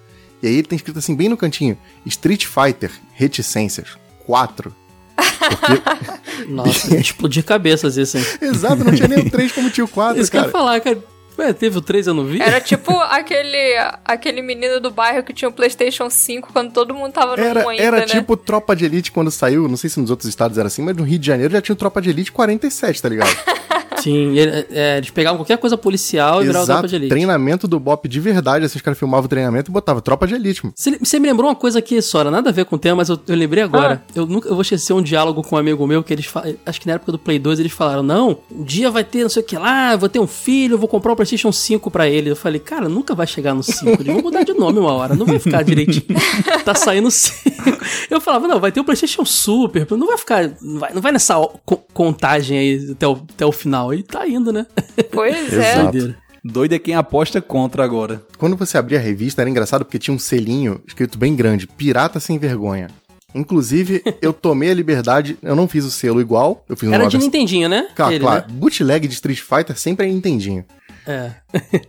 E aí ele tem escrito assim, bem no cantinho: Street Fighter Reticências 4. Porque, Nossa, explodir cabeças isso, hein? exato, não tinha nem o 3 como tinha o 4, Isso que eu ia cara. falar, cara. Ué, teve o 3 eu não vi? Era tipo aquele, aquele menino do bairro que tinha um PlayStation 5 quando todo mundo tava no Era, 1 ainda, era né? tipo Tropa de Elite quando saiu, não sei se nos outros estados era assim, mas no Rio de Janeiro já tinha o Tropa de Elite 47, tá ligado? Sim, ele- é, eles pegavam qualquer coisa policial e viravam tropa Exato, de elite. treinamento do Bop de verdade, assim, os caras filmavam o treinamento e botavam Tropa de Elite, mano. Você, você me lembrou uma coisa aqui, Sora, nada a ver com o tema, mas eu, eu lembrei agora. Eu nunca eu vou esquecer um diálogo com um amigo meu que eles acho que na época do Play 2 eles falaram: "Não, um dia vai ter não sei o que lá, vou ter um filho, vou comprar um PlayStation 5 pra ele". Eu falei: "Cara, nunca vai chegar no 5, eles vão mudar de nome uma hora, não vai ficar direitinho. tá saindo 5". Eu falava: "Não, vai ter o PlayStation Super, não vai ficar, não vai, não vai nessa co- contagem aí até o, até o final". E tá indo, né? Pois é. Exato. Doideira. Doido é quem aposta contra agora. Quando você abria a revista, era engraçado porque tinha um selinho escrito bem grande: Pirata Sem Vergonha. Inclusive, eu tomei a liberdade, eu não fiz o selo igual, eu fiz Era de vers- Nintendinho, né? Claro, Ele, claro. né? Bootleg de Street Fighter sempre é Nintendinho. É.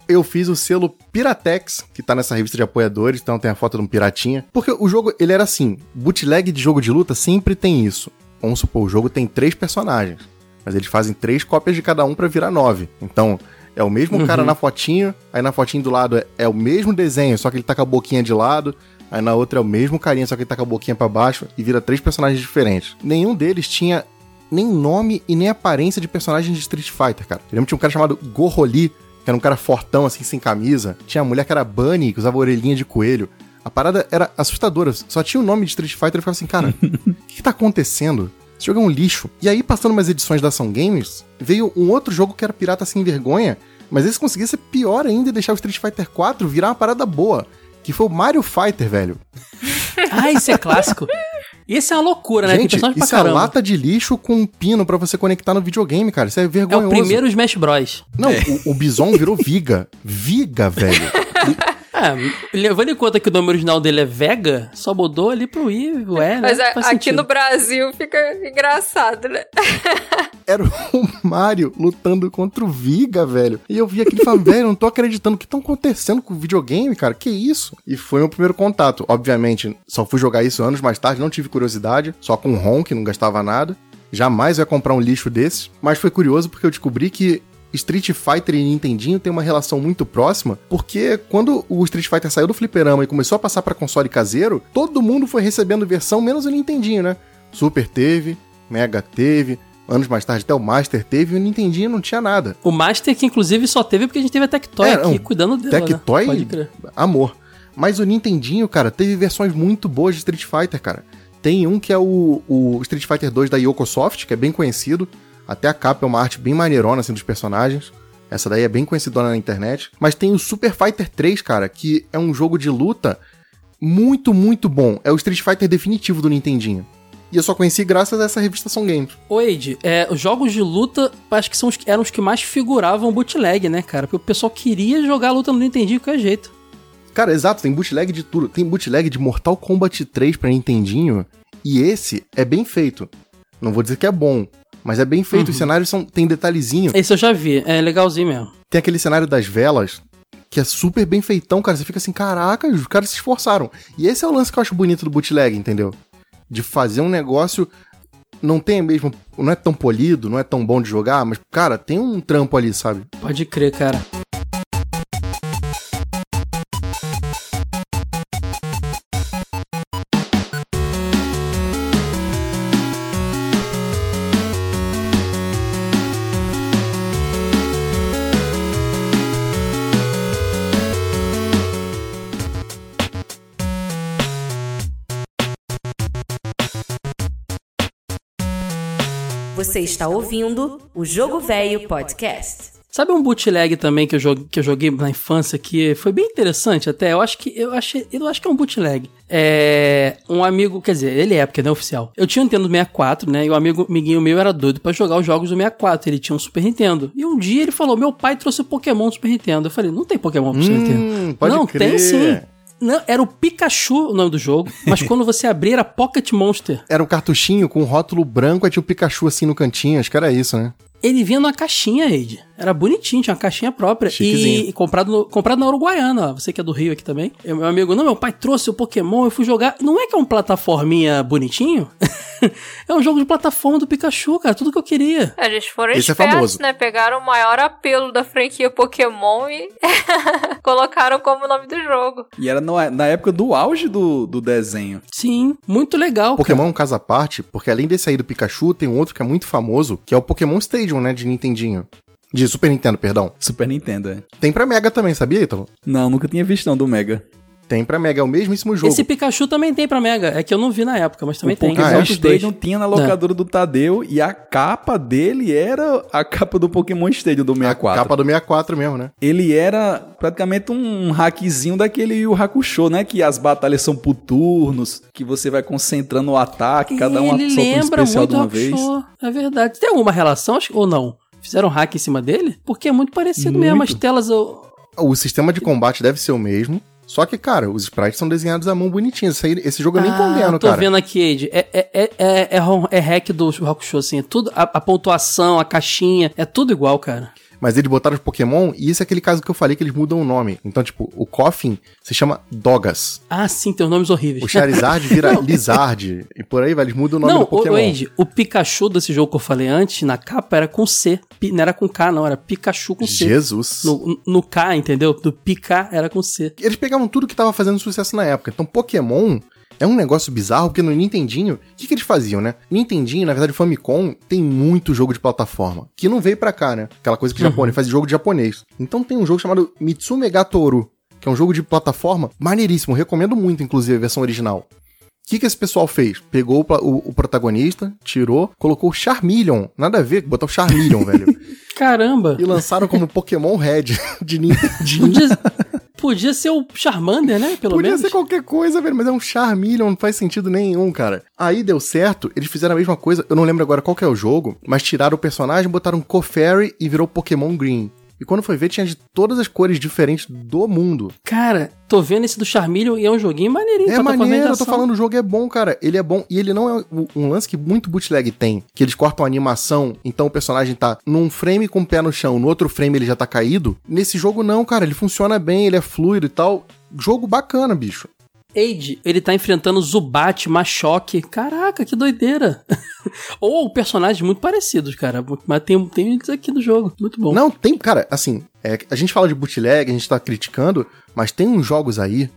Eu fiz o selo Piratex, que tá nessa revista de apoiadores, então tem a foto de um piratinha. Porque o jogo, ele era assim, bootleg de jogo de luta sempre tem isso. Vamos supor, o jogo tem três personagens, mas eles fazem três cópias de cada um pra virar nove. Então, é o mesmo cara na fotinho, aí na fotinho do lado é, é o mesmo desenho, só que ele tá com a boquinha de lado, aí na outra é o mesmo carinha, só que ele tá com a boquinha pra baixo, e vira três personagens diferentes. Nenhum deles tinha nem nome e nem aparência de personagem de Street Fighter, cara. Eu lembro que tinha um cara chamado Goroli, que era um cara fortão, assim, sem camisa. Tinha uma mulher que era Bunny, que usava orelhinha de coelho. A parada era assustadora. Só tinha o nome de Street Fighter e ficava assim, cara, o que, que tá acontecendo? Esse jogo é um lixo. E aí, passando umas edições da Ação Games, veio um outro jogo que era Pirata Sem Vergonha, mas esse conseguia ser pior ainda e deixar o Street Fighter 4 virar uma parada boa. Que foi o Mario Fighter, velho. Ah, isso é clássico. Esse é uma loucura, né? Tem Gente, pra isso é caramba. lata de lixo com um pino pra você conectar no videogame, cara. Isso é É vergonhoso. o primeiro Smash Bros. Não, o, o Bison virou Viga. Viga, velho. É, levando em conta que o nome original dele é Vega, só mudou ali pro I, o E, né? Mas a- aqui sentido. no Brasil fica engraçado, né? Era o Mario lutando contra o Viga, velho. E eu vi aquilo e falei, velho, não tô acreditando. O que tá acontecendo com o videogame, cara? Que isso? E foi meu primeiro contato. Obviamente, só fui jogar isso anos mais tarde, não tive curiosidade. Só com ROM, que não gastava nada. Jamais eu ia comprar um lixo desses. Mas foi curioso porque eu descobri que Street Fighter e Nintendinho tem uma relação muito próxima, porque quando o Street Fighter saiu do fliperama e começou a passar pra console caseiro, todo mundo foi recebendo versão, menos o Nintendinho, né? Super teve, Mega teve, anos mais tarde até o Master teve, e o Nintendinho não tinha nada. O Master, que inclusive só teve porque a gente teve a Tectoy É, aqui não, cuidando dela. Tectoy, Né? Pode crer. amor. Mas o Nintendinho, cara, teve versões muito boas de Street Fighter, cara. Tem um que é o, o Street Fighter 2 da Yokosoft, que é bem conhecido. Até a capa é uma arte bem maneirona, assim, dos personagens. Essa daí é bem conhecidona na internet. Mas tem o Super Fighter 3, cara, que é um jogo de luta muito, muito bom. É o Street Fighter definitivo do Nintendinho. E eu só conheci graças a essa revista São Games. Ô, Ed, é, os jogos de luta acho que são os, que- eram os que mais figuravam bootleg, né, cara? Porque o pessoal queria jogar a luta no Nintendinho de qualquer jeito. Cara, exato, tem bootleg de tudo. Tem bootleg de Mortal Kombat 3 pra Nintendinho. E esse é bem feito. Não vou dizer que é bom, mas é bem feito. Os cenários são, tem detalhezinho. Esse eu já vi, é legalzinho mesmo. Tem aquele cenário das velas, que é super bem feitão, cara. Você fica assim, caraca, os caras se esforçaram. E esse é o lance que eu acho bonito do bootleg, entendeu? De fazer um negócio. Não tem mesmo. Não é tão polido, não é tão bom de jogar, mas, cara, tem um trampo ali, sabe? Pode crer, cara. Você está ouvindo o Jogo Velho Podcast. Sabe um bootleg também que eu, joguei, que eu joguei na infância que foi bem interessante até? Eu acho que eu achei, eu acho que é um bootleg. É um amigo, quer dizer, ele é porque não é oficial. Eu tinha um Nintendo 64, né? E o amigo amiguinho meu era doido pra jogar os jogos do 64. Ele tinha um Super Nintendo. E um dia ele falou: "Meu pai trouxe o Pokémon do Super Nintendo". Eu falei: "Não tem Pokémon pro Super Nintendo". Hum, pode não, crer. tem sim. Não, era o Pikachu o nome do jogo, mas quando você abrir era Pocket Monster. Era um cartuchinho com um rótulo branco, aí tinha o Pikachu assim no cantinho. Acho que era isso, né? Ele vinha numa caixinha, Eide. Era bonitinho, tinha uma caixinha própria. Chiquezinho. E, e comprado, no- comprado na Uruguaiana, ó. Você que é do Rio aqui também. E meu amigo, não, meu pai trouxe o Pokémon, eu fui jogar. Não é que é um plataforminha bonitinho? é um jogo de plataforma do Pikachu, cara. Tudo que eu queria. Eles foram Esse é espertos, famoso. né? Pegaram o maior apelo da franquia Pokémon e colocaram como nome do jogo. E era no- na época do auge do, do desenho. Sim, muito legal, Pokémon cara. é um caso à parte, porque além desse aí do Pikachu, tem um outro que é muito famoso, que é o Pokémon Stadium, né, de Nintendinho. De Super Nintendo, perdão. Super Nintendo, é. Tem pra Mega também, sabia, Ítalo? Não, nunca tinha visto não do Mega. Tem pra Mega, é o mesmíssimo jogo. Esse Pikachu também tem pra Mega. É que eu não vi na época, mas também o tem. Pokémon Ah, é? Stadium tinha na locadora do Tadeu e a capa dele era a capa do Pokémon Stadium do A 64. capa do 64 mesmo, né? Ele era praticamente um hackzinho daquele Yu Hakusho, né? Que as batalhas são por turnos, que você vai concentrando o ataque, cada um solta um especial muito de uma vez. É verdade. Tem alguma relação ou não? Fizeram hack em cima dele? Porque é muito parecido mesmo. As Muito. telas. eu- O sistema de combate deve ser o mesmo. Só que, cara, os sprites são desenhados à mão bonitinhos. Aí- esse jogo eu nem Ah, condeno, tô cara. vendo aqui, Ed. É, é, é, é, é, é hack do Rokusho, assim. É tudo, a, a pontuação, a caixinha, é tudo igual, cara. Mas eles botaram os Pokémon e esse é aquele caso que eu falei que eles mudam o nome. Então, tipo, o Coffin se chama Dogas. Ah, sim, tem os nomes horríveis. O Charizard vira Lizard. E por aí vai, eles mudam o nome Não, do o, Pokémon. o Ed, o Pikachu desse jogo que eu falei antes, na capa, era com C. Não era com K, não, era Pikachu com C. Jesus. No, no K, entendeu? Do Pika era com C. Eles pegavam tudo que tava fazendo sucesso na época. Então, Pokémon é um negócio bizarro, porque no Nintendinho, o que, que eles faziam, né? Nintendinho, na verdade, o Famicom tem muito jogo de plataforma, que não veio pra cá, né? Aquela coisa que o japonês faz jogo de japonês. Então tem um jogo chamado Mitsumega Toru, que é um jogo de plataforma maneiríssimo, recomendo muito, inclusive, a versão original. O que, que esse pessoal fez? Pegou o, o- o protagonista, tirou, colocou o Charmeleon. Nada a ver, botar o Charmeleon, velho. Caramba! E lançaram como Pokémon Red de Nintendinho. Podia, podia ser o Charmander, né? Pelo Podia menos. ser qualquer coisa, velho, mas é um Charmeleon, não faz sentido nenhum, cara. Aí deu certo, eles fizeram a mesma coisa, eu não lembro agora qual que é o jogo, mas tiraram o personagem, botaram Cofairy e virou Pokémon Green. E quando foi ver, tinha de todas as cores diferentes do mundo. Cara, tô vendo esse do Charmeleon e é um joguinho maneirinho. É maneiro, eu tô falando, o jogo é bom, cara. Ele é bom. E ele não é um- um lance que muito bootleg tem. Que eles cortam a animação, então o personagem tá num frame com o pé no chão, no outro frame ele já tá caído. Nesse jogo não, cara. Ele funciona bem, ele é fluido e tal. Jogo bacana, bicho. Age, ele tá enfrentando Zubat, Machoke. Caraca, que doideira. Ou personagens muito parecidos, cara. Mas tem, tem eles aqui do jogo. Muito bom. Não, tem, cara, assim, é, a gente fala de bootleg, a gente tá criticando, mas tem uns jogos aí.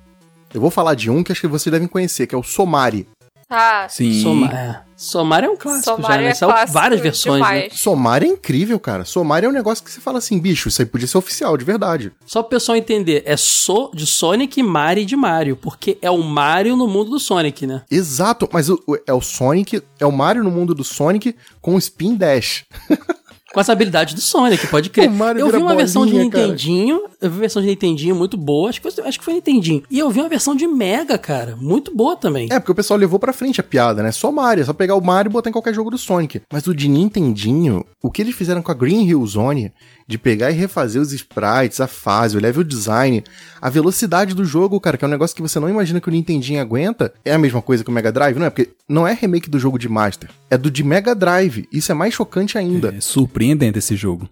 Eu vou falar de um que acho que vocês devem conhecer, que é o Somari. Ah, Sim. Soma, é. Somar é um clássico Somar já, né? é clássico várias versões, né? demais. Somari é incrível, cara. Somari é um negócio que você fala assim, bicho, isso aí podia ser oficial, de verdade. Só pro pessoal entender, é so de Sonic e Mari de Mario, porque é o Mario no mundo do Sonic, né? Exato, mas o- o- é o Sonic, é o Mario no mundo do Sonic com Spin Dash. Com essa habilidade do Sonic, pode crer. O Mario eu vi uma versão de bolinha, cara. Versão de Nintendinho muito boa, acho que, foi, acho que foi Nintendinho. E eu vi uma versão de Mega, cara, muito boa também. É, porque o pessoal levou pra frente a piada, né? Só Mario, é só pegar o Mario e botar em qualquer jogo do Sonic. Mas o de Nintendinho, o que eles fizeram com a Green Hill Zone, de pegar e refazer os sprites, a fase, o level design, a velocidade do jogo, cara, que é um negócio que você não imagina que o Nintendinho aguenta, é a mesma coisa que o Mega Drive, não é? Porque não é remake do jogo de Master, é do de Mega Drive. Isso é mais chocante ainda. É surpreendente esse jogo.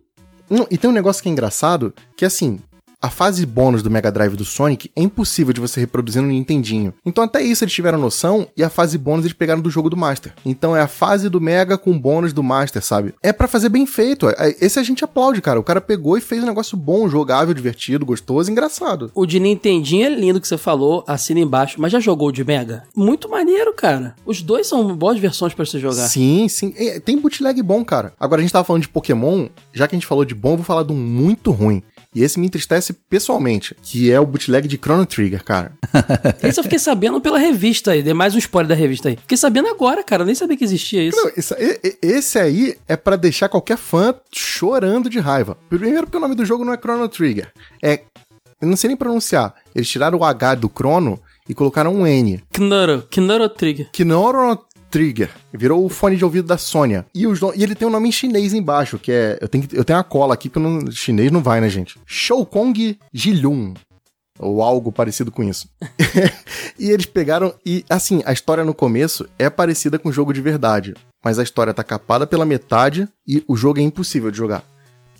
Não, e tem um negócio que é engraçado, que assim, a fase bônus do Mega Drive do Sonic é impossível de você reproduzir no Nintendinho. Então até isso eles tiveram noção e a fase bônus eles pegaram do jogo do Master. Então é a fase do Mega com bônus do Master, sabe? É pra fazer bem feito. É- Esse a gente aplaude, cara. O cara pegou e fez um negócio bom, jogável, divertido, gostoso, engraçado. O de Nintendinho é lindo que você falou, assina embaixo, mas já jogou o de Mega? Muito maneiro, cara. Os dois são boas versões pra você jogar. Sim, sim. É, tem bootleg bom, cara. Agora a gente tava falando de Pokémon, já que a gente falou de bom, eu vou falar de um muito ruim. E esse me entristece pessoalmente, que é o bootleg de Chrono Trigger, cara. Esse eu fiquei sabendo pela revista aí, dei mais um spoiler da revista aí. Fiquei sabendo agora, cara, eu nem sabia que existia isso. Não, isso- e- e- esse aí é pra deixar qualquer fã chorando de raiva. Primeiro porque o nome do jogo não é Chrono Trigger. É. Eu não sei nem pronunciar. Eles tiraram o H do Chrono e colocaram um N. Knuro, Knuro Trigger. Chrono Trigger. Virou o fone de ouvido da Sônia. E, e ele tem um nome em chinês embaixo, que é. Eu tenho, eu tenho a cola aqui, porque não, chinês não vai, né, gente? Shoukong Jilun. Ou algo parecido com isso. e eles pegaram. E, assim, a história no começo é parecida com o jogo de verdade. Mas a história tá capada pela metade e o jogo é impossível de jogar.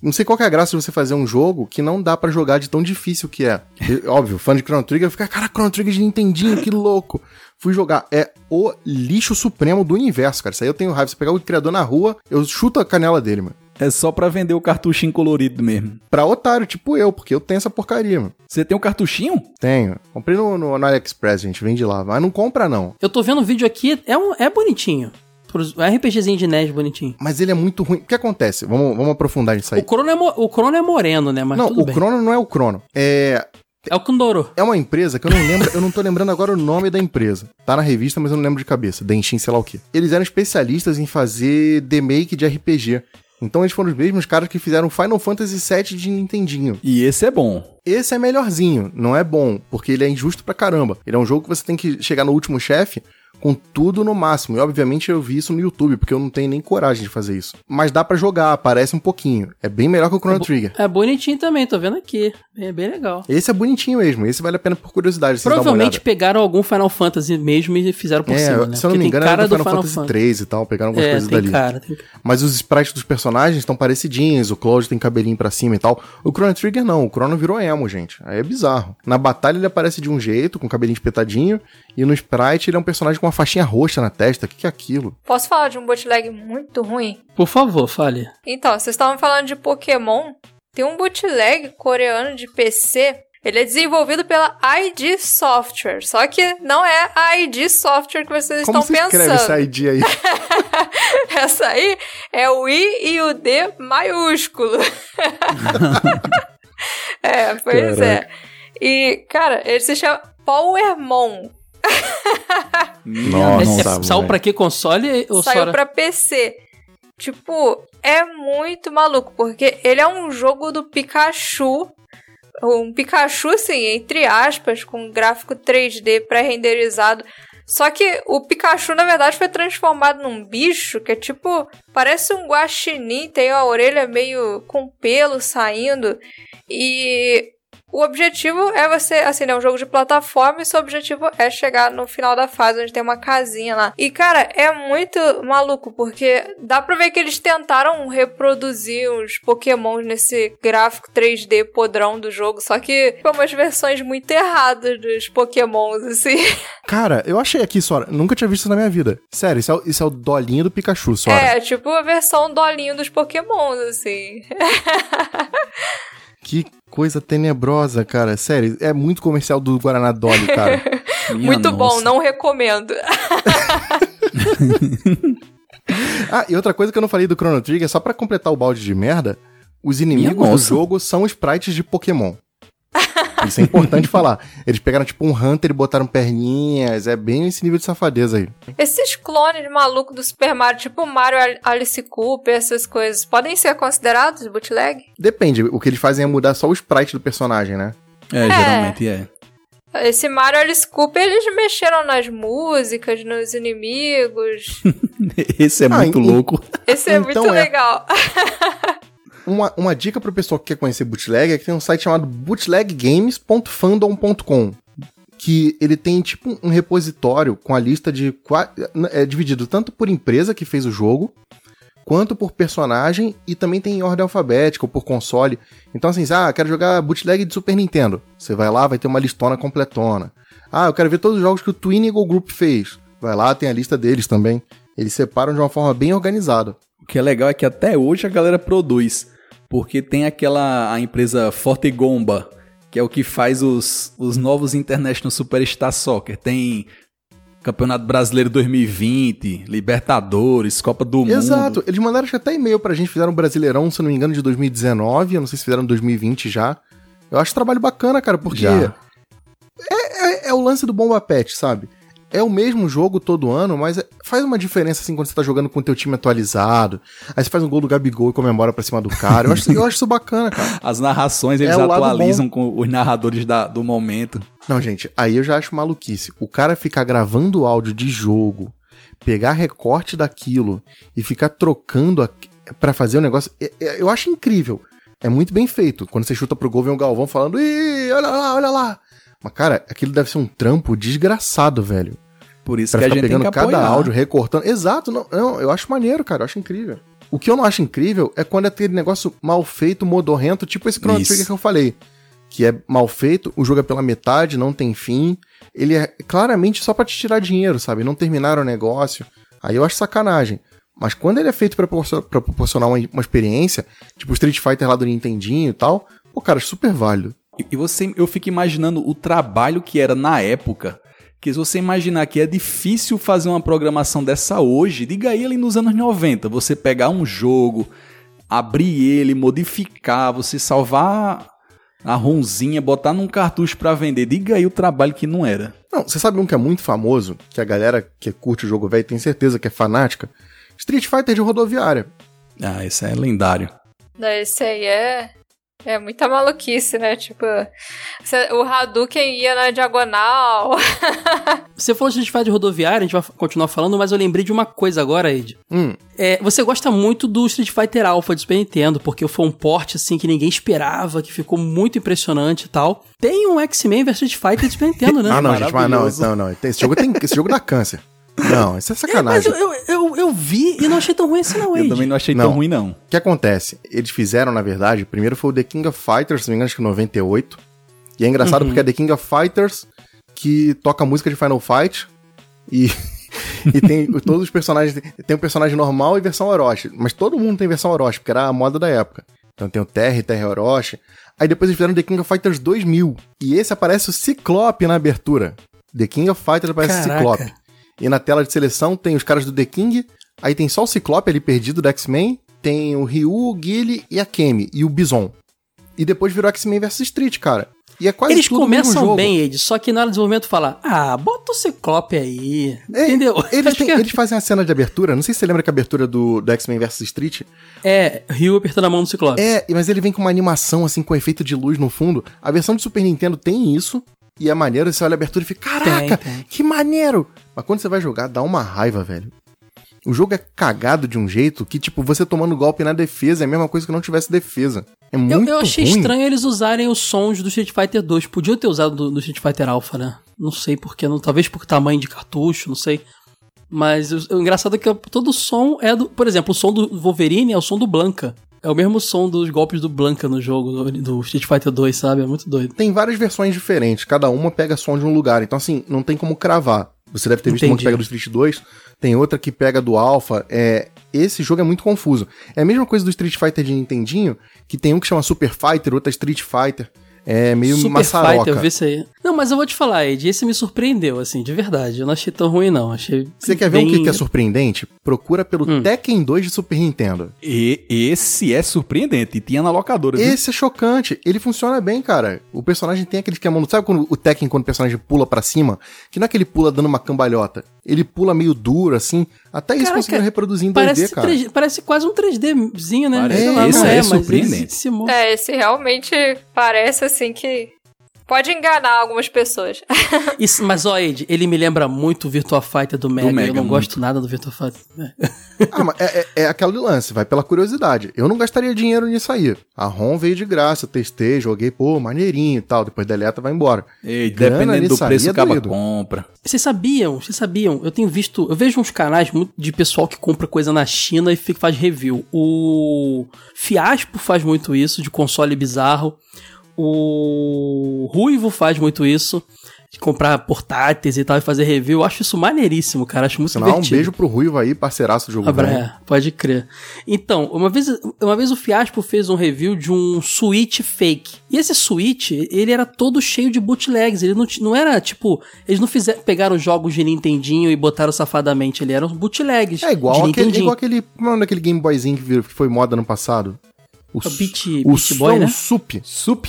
Não sei qual é a graça de você fazer um jogo que não dá pra jogar de tão difícil que é. E, óbvio, fã de Chrono Trigger fica, cara, Chrono Trigger de Nintendinho, que louco. Fui jogar. É o lixo supremo do universo, cara. Isso aí eu tenho raiva. Você pegar o criador na rua, eu chuto a canela dele, mano. É só pra vender o cartuchinho colorido mesmo. Pra otário, tipo eu, porque eu tenho essa porcaria, mano. Você tem um cartuchinho? Tenho. Comprei no, no, no AliExpress, gente. Vende lá. Mas não compra, não. Eu tô vendo o vídeo aqui, é, um, é bonitinho. É um RPGzinho de NES bonitinho. Mas ele é muito ruim. O que acontece? Vamos, vamos aprofundar nisso aí. O Crono, é mo- o Crono é moreno, né? Mas não, tudo o bem. Crono não é o Crono. É, É o Kundoro. É uma empresa que eu não lembro, eu não tô lembrando agora o nome da empresa. Tá na revista, mas eu não lembro de cabeça. Denshin, sei lá o quê. Eles eram especialistas em fazer demake de RPG. Então eles foram os mesmos caras que fizeram Final Fantasy VII de Nintendinho. E esse é bom. Esse é melhorzinho, não é bom, porque ele é injusto pra caramba. Ele é um jogo que você tem que chegar no último chefe com tudo no máximo. E obviamente eu vi isso no YouTube, porque eu não tenho nem coragem de fazer isso. Mas dá pra jogar, aparece um pouquinho. É bem melhor que o Chrono Trigger. É bonitinho também, tô vendo aqui. É bem legal. Esse é bonitinho mesmo, esse vale a pena por curiosidade. Provavelmente pegaram algum Final Fantasy mesmo e fizeram por É, cima, né? se eu não Porque me engano, tem era cara do do Final, Fantasy 3 e tal, pegaram algumas É, coisas dali. cara, tem cara. Mas os sprites dos personagens estão parecidinhos, o Cloud tem cabelinho pra cima e tal. O Chrono Trigger não, o Chrono virou emo, gente. Aí é bizarro. Na batalha ele aparece de um jeito, com cabelinho espetadinho, e no sprite ele é um personagem com uma faixinha roxa na testa. O que, que é aquilo? Posso falar de um bootleg muito ruim? Por favor, fale. Então, vocês estavam falando de Pokémon. Tem um bootleg coreano de PC. Ele é desenvolvido pela ID Software. Só que não é a ID Software que vocês Como estão você escreve pensando. essa ID aí? Essa aí é o I e o D maiúsculo. é, pois é. E, cara, ele se chama Powermon. Nossa, É- é- saiu velho. pra que console ou Saiu só... pra PC. Tipo, é muito maluco, porque ele é um jogo do Pikachu. Um Pikachu, assim, entre aspas, com gráfico 3D pré-renderizado. Só que o Pikachu, na verdade, foi transformado num bicho que é tipo. Parece um guaxinim, tem a orelha meio com pelo saindo. E o objetivo é você, assim, é um jogo de plataforma e seu objetivo é chegar no final da fase, onde tem uma casinha lá. E, cara, é muito maluco, porque dá pra ver que eles tentaram reproduzir os pokémons nesse gráfico 3D podrão do jogo, só que foi umas versões muito erradas dos pokémons, assim. Cara, eu achei aqui, Sora. Nunca tinha visto isso na minha vida. Sério, isso é, o- isso é o dolinho do Pikachu, Sora. É, tipo a versão dolinho dos pokémons, assim. Que coisa tenebrosa, cara. Sério, é muito comercial do Guaraná Dolly, cara. Muito bom, nossa. não recomendo. ah, e outra coisa que eu não falei do Chrono Trigger, só pra completar o balde de merda, os inimigos do jogo são sprites de Pokémon. Isso é importante falar. Eles pegaram tipo um Hunter e botaram perninhas. É bem esse nível de safadeza aí. Esses clones malucos do Super Mario, tipo Mario Al- Alice Cooper, essas coisas, podem ser considerados bootleg? Depende, o que eles fazem é mudar só o sprite do personagem, né? É, geralmente é. Esse Mario Alice Cooper, eles mexeram nas músicas, nos inimigos. Esse é Ah, muito e- louco. Esse é Então muito é. legal. Uma, uma dica pro pessoal que quer conhecer bootleg é que tem um site chamado bootleggames.fandom.com que ele tem tipo um repositório com a lista de é dividido tanto por empresa que fez o jogo quanto por personagem e também tem em ordem alfabética ou por console. Então assim, ah, quero jogar bootleg de Super Nintendo. Você vai lá, vai ter uma listona completona. Ah, eu quero ver todos os jogos que o Twin Eagle Group fez. Vai lá, tem a lista deles também. Eles separam de uma forma bem organizada. O que é legal é que até hoje a galera produz. Porque tem aquela a empresa Fortegomba, que é o que faz os, os novos International Superstar Soccer. Tem Campeonato Brasileiro 2020, Libertadores, Copa do Mundo. Exato. Eles mandaram acho até e-mail pra gente, fizeram um Brasileirão, se não me engano, de 2019. Eu não sei se fizeram em 2020 já. Eu acho trabalho bacana, cara, porque é, é, é o lance do Bomba Pet, sabe? É o mesmo jogo todo ano, mas é- faz uma diferença assim quando você tá jogando com o teu time atualizado. Aí você faz um gol do Gabigol e comemora pra cima do cara. Eu acho, eu acho isso bacana, cara. As narrações eles É atualizam com os narradores da- do momento. Não, gente, aí eu já acho maluquice. O cara ficar gravando áudio de jogo, pegar recorte daquilo e ficar trocando pra fazer o negócio, é- é- eu acho incrível. É muito bem feito. Quando você chuta pro gol, vem o Galvão falando, ih, olha lá, olha lá. Mas, cara, aquilo deve ser um trampo desgraçado, velho. Por isso Pra que a gente tem pegando que cada apoiar. áudio, recortando. Exato, não, não, eu acho maneiro, cara, eu acho incrível. O que eu não acho incrível é quando é aquele negócio mal feito, modorrento, tipo esse Chrono. Trigger que eu falei. Que é mal feito, o jogo é pela metade, não tem fim. Ele é claramente só pra te tirar dinheiro, sabe? Não terminaram o negócio. Aí eu acho sacanagem. Mas quando ele é feito pra proporcionar uma, uma experiência, tipo Street Fighter lá do Nintendinho e tal, pô, cara, super válido. E- você, eu fico imaginando o trabalho que era na época. Que se você imaginar que é difícil fazer uma programação dessa hoje, diga aí ali nos anos 90, você pegar um jogo, abrir ele, modificar, você salvar a ronzinha, botar num cartucho pra vender, diga aí o trabalho que não era. Não, você sabe um que é muito famoso, que a galera que curte o jogo velho tem certeza que é fanática? Street Fighter de rodoviária. Ah, esse é lendário. Esse aí é. É muita maluquice, né? Tipo, o Hadouken ia na diagonal. Você falou de Street Fighter rodoviário, a gente vai continuar falando, mas eu lembrei de uma coisa agora, Ed. Hum, É, você gosta muito do Street Fighter Alpha de Super Nintendo, porque foi um porte assim que ninguém esperava, que ficou muito impressionante e tal. Tem um X-Men vs Street Fighter de Super Nintendo, né? ah, não, gente, mas não, não, não. Esse jogo, tem, esse jogo dá câncer. Não, isso é Mas sacanagem. eu, eu, eu, eu vi e não achei tão ruim assim, não, Eu Ed. também não achei Não. tão ruim, não. O que acontece? Eles fizeram, na verdade, primeiro foi o The King of Fighters, se não me engano, acho que em 98. E é engraçado porque é The King of Fighters que toca música de Final Fight e, e tem todos os personagens. Tem o personagem normal e versão Orochi. Mas todo mundo tem versão Orochi, porque era a moda da época. Então tem o Terry, Terry Orochi. Aí depois eles fizeram The King of Fighters 2000. E esse aparece o Ciclope na abertura. The King of Fighters aparece o Caraca. Ciclope. E na tela de seleção tem os caras do The King, aí tem só o Ciclope ali perdido do X-Men, tem o Ryu, o Guile e a Kemi, e o Bison. E depois virou X-Men vs Street, cara. E é quase Eles começam bem, Ed, só que na hora do desenvolvimento fala, ah, bota o Ciclope aí, É, entendeu? Eles, têm- que é- eles fazem a cena de abertura, não sei se você lembra que a abertura do, do X-Men vs Street É, Ryu apertando a mão do Ciclope. é, mas ele vem com uma animação assim, com efeito de luz no fundo. A versão de Super Nintendo tem isso, e é maneiro, você olha a abertura e fica, caraca, Tem, tem. que maneiro! Mas quando você vai jogar, dá uma raiva, velho. O jogo é cagado de um jeito que, tipo, você tomando golpe na defesa é a mesma coisa que não tivesse defesa. É Eu, muito eu achei ruim. estranho eles usarem os sons do Street Fighter 2. Podiam ter usado do, do Street Fighter Alpha, né? Não sei porquê, não, talvez por tamanho de cartucho, não sei. Mas o, o engraçado é que todo som é do. Por exemplo, o som do Wolverine é o som do Blanca. É o mesmo som dos golpes do Blanca no jogo do, Street Fighter 2, sabe? É muito doido. Tem várias versões diferentes, cada uma pega som de um lugar. Então, assim, não tem como cravar. Você deve ter visto uma que Entendi. pega do Street 2, tem outra que pega do Alpha. É, esse jogo é muito confuso. É a mesma coisa do Street Fighter de Nintendinho, que tem um que chama Super Fighter, outro é Street Fighter. É meio Super maçaroca. Fighter, eu vi isso aí. Não, mas eu vou te falar, Ed, esse me surpreendeu, assim, de verdade. Eu não achei tão ruim, não. Achei. Você quer ver bem... um que que é surpreendente? Procura pelo Hum. Tekken 2 de Super Nintendo. E esse é surpreendente. E tinha na locadora, viu? Esse é chocante. Ele funciona bem, cara. O personagem tem aquele esquema. Sabe quando o Tekken, quando o personagem pula pra cima? Que não é que ele pula dando uma cambalhota. Ele pula meio duro, assim. Até isso Caraca, conseguiram reproduzir em 2D, Parece, cara. 3D parece quase um 3Dzinho, né? Parece. Sei lá, Esse não é é, mas surpreendente. esse- esse É, esse realmente parece assim que pode enganar algumas pessoas. Isso, mas, ó, Ed, ele me lembra muito o Virtua Fighter do Mega. Mega, eu não muito. gosto nada do Virtua Fighter. É. Ah, mas é, é, é aquele lance, vai pela curiosidade. Eu não gastaria dinheiro nisso aí. A ROM veio de graça, eu testei, joguei, pô, maneirinho e tal. Depois deleta, vai embora. Ei, Grana dependendo do preço, é acaba doido. compra. Vocês sabiam? Vocês sabiam? Eu tenho visto. Eu vejo uns canais muito de pessoal que compra coisa na China e fica, faz review. O Fiaspo faz muito isso, de console bizarro. O Ruivo faz muito isso. De comprar portáteis e tal e fazer review. Eu acho isso maneiríssimo, cara. Acho muito Sinal, um divertido. beijo pro Ruivo aí, parceiraço do jogo Abra- é, pode crer. Então, uma vez, uma vez o Fiaspo fez um review de um Switch fake. E esse Switch, ele era todo cheio de bootlegs. Ele não, não era tipo. Eles não fizeram, pegaram jogos de Nintendinho e botaram safadamente. Ele eram bootlegs. É igual aquele, igual aquele. Como é o nome daquele Game Boyzinho que, foi moda no passado? O, O Su- Beat- o Beat Boy, né? O Sup. Sup.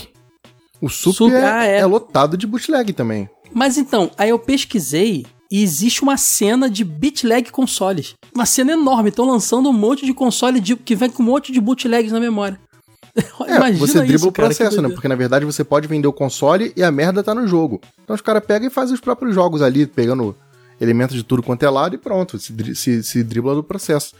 O Sup, Sup, é, ah, é. é lotado de bootleg também. Mas então, aí eu pesquisei e existe uma cena de bootleg consoles. Uma cena enorme. Estão lançando um monte de console de- que vem com um monte de bootlegs na memória. É, Imagina você dribla isso, o cara, processo, né? doideira. Porque na verdade você pode vender o console e a merda tá no jogo. Então os caras pegam e fazem os próprios jogos ali, pegando elementos de tudo quanto é lado e pronto, se, se, se dribla do processo.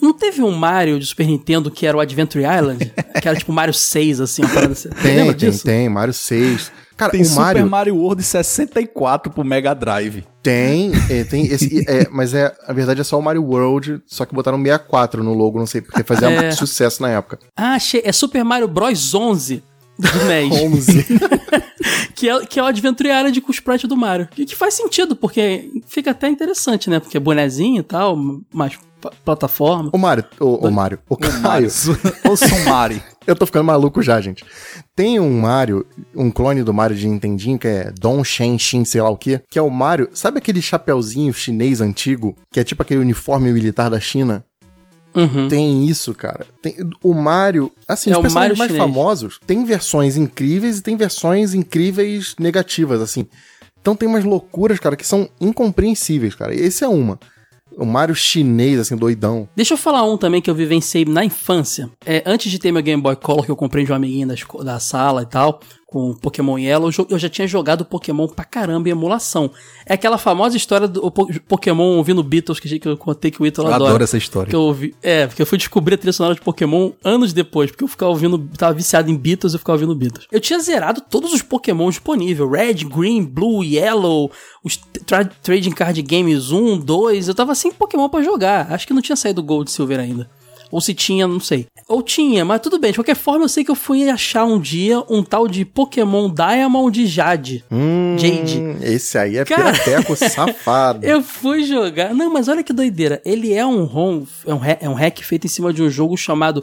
Não teve um Mario de Super Nintendo que era o Adventure Island? que era tipo Mario 6, assim, uma parada assim. Tem, Lembra tem, disso? tem, Mario 6. Cara, Tem o Super Mario Mario World 64 pro Mega Drive. tem, é, tem esse, é, mas é, na verdade é só o Mario World, só que botaram 64 no logo, não sei, porque fazia É. muito sucesso na época. Ah, achei. É Super Mario Bros 11 do NES. 11. que, é, que é o Adventure Island com o sprite do Mario. Que, que faz sentido, porque fica até interessante, né? Porque é bonezinho e tal, mais pa- plataforma. o Mario, o, o Mario, o Caio, Ou São Mario. Eu tô ficando maluco já, gente. Tem um Mario, um clone do Mario de Nintendinho, que é Don Shen Xin, sei lá o quê, que é o Mario. Sabe aquele chapeuzinho chinês antigo, que é tipo aquele uniforme militar da China? Uhum. Tem isso, cara. Tem, o Mario, assim, É os personagens mais chinês. famosos tem versões incríveis e tem versões incríveis negativas, assim. Então tem umas loucuras, cara, que são incompreensíveis, cara. Esse é uma. O Mario chinês, assim, doidão. Deixa eu falar um também que eu vivenciei na infância. É, antes de ter meu Game Boy Color, que eu comprei de um amiguinho da, da sala e tal, com Pokémon Yellow, eu já tinha jogado Pokémon pra caramba em emulação. É aquela famosa história do Po- Pokémon ouvindo Beatles, que, eu contei que o Ítalo Eu adora. adoro essa história. Que eu ouvi, é, porque eu fui descobrir a trilha sonora de Pokémon anos depois, porque eu ficava ouvindo, tava viciado em Beatles, eu ficava ouvindo Beatles. Eu tinha zerado todos os Pokémon disponíveis, Red, Green, Blue, Yellow, os tra Trading Card Games 1, 2, eu tava sem Pokémon pra jogar. Acho que não tinha saído Gold e Silver ainda. Ou se tinha, não sei. Ou tinha, mas tudo bem. De qualquer forma, eu sei que eu fui achar um dia um tal de Pokémon Diamond Jade. Hum, Jade. Esse aí é Cara, pirateco safado. Eu fui jogar. Não, mas olha que doideira. Ele é um ROM, é um, é um hack feito em cima de um jogo chamado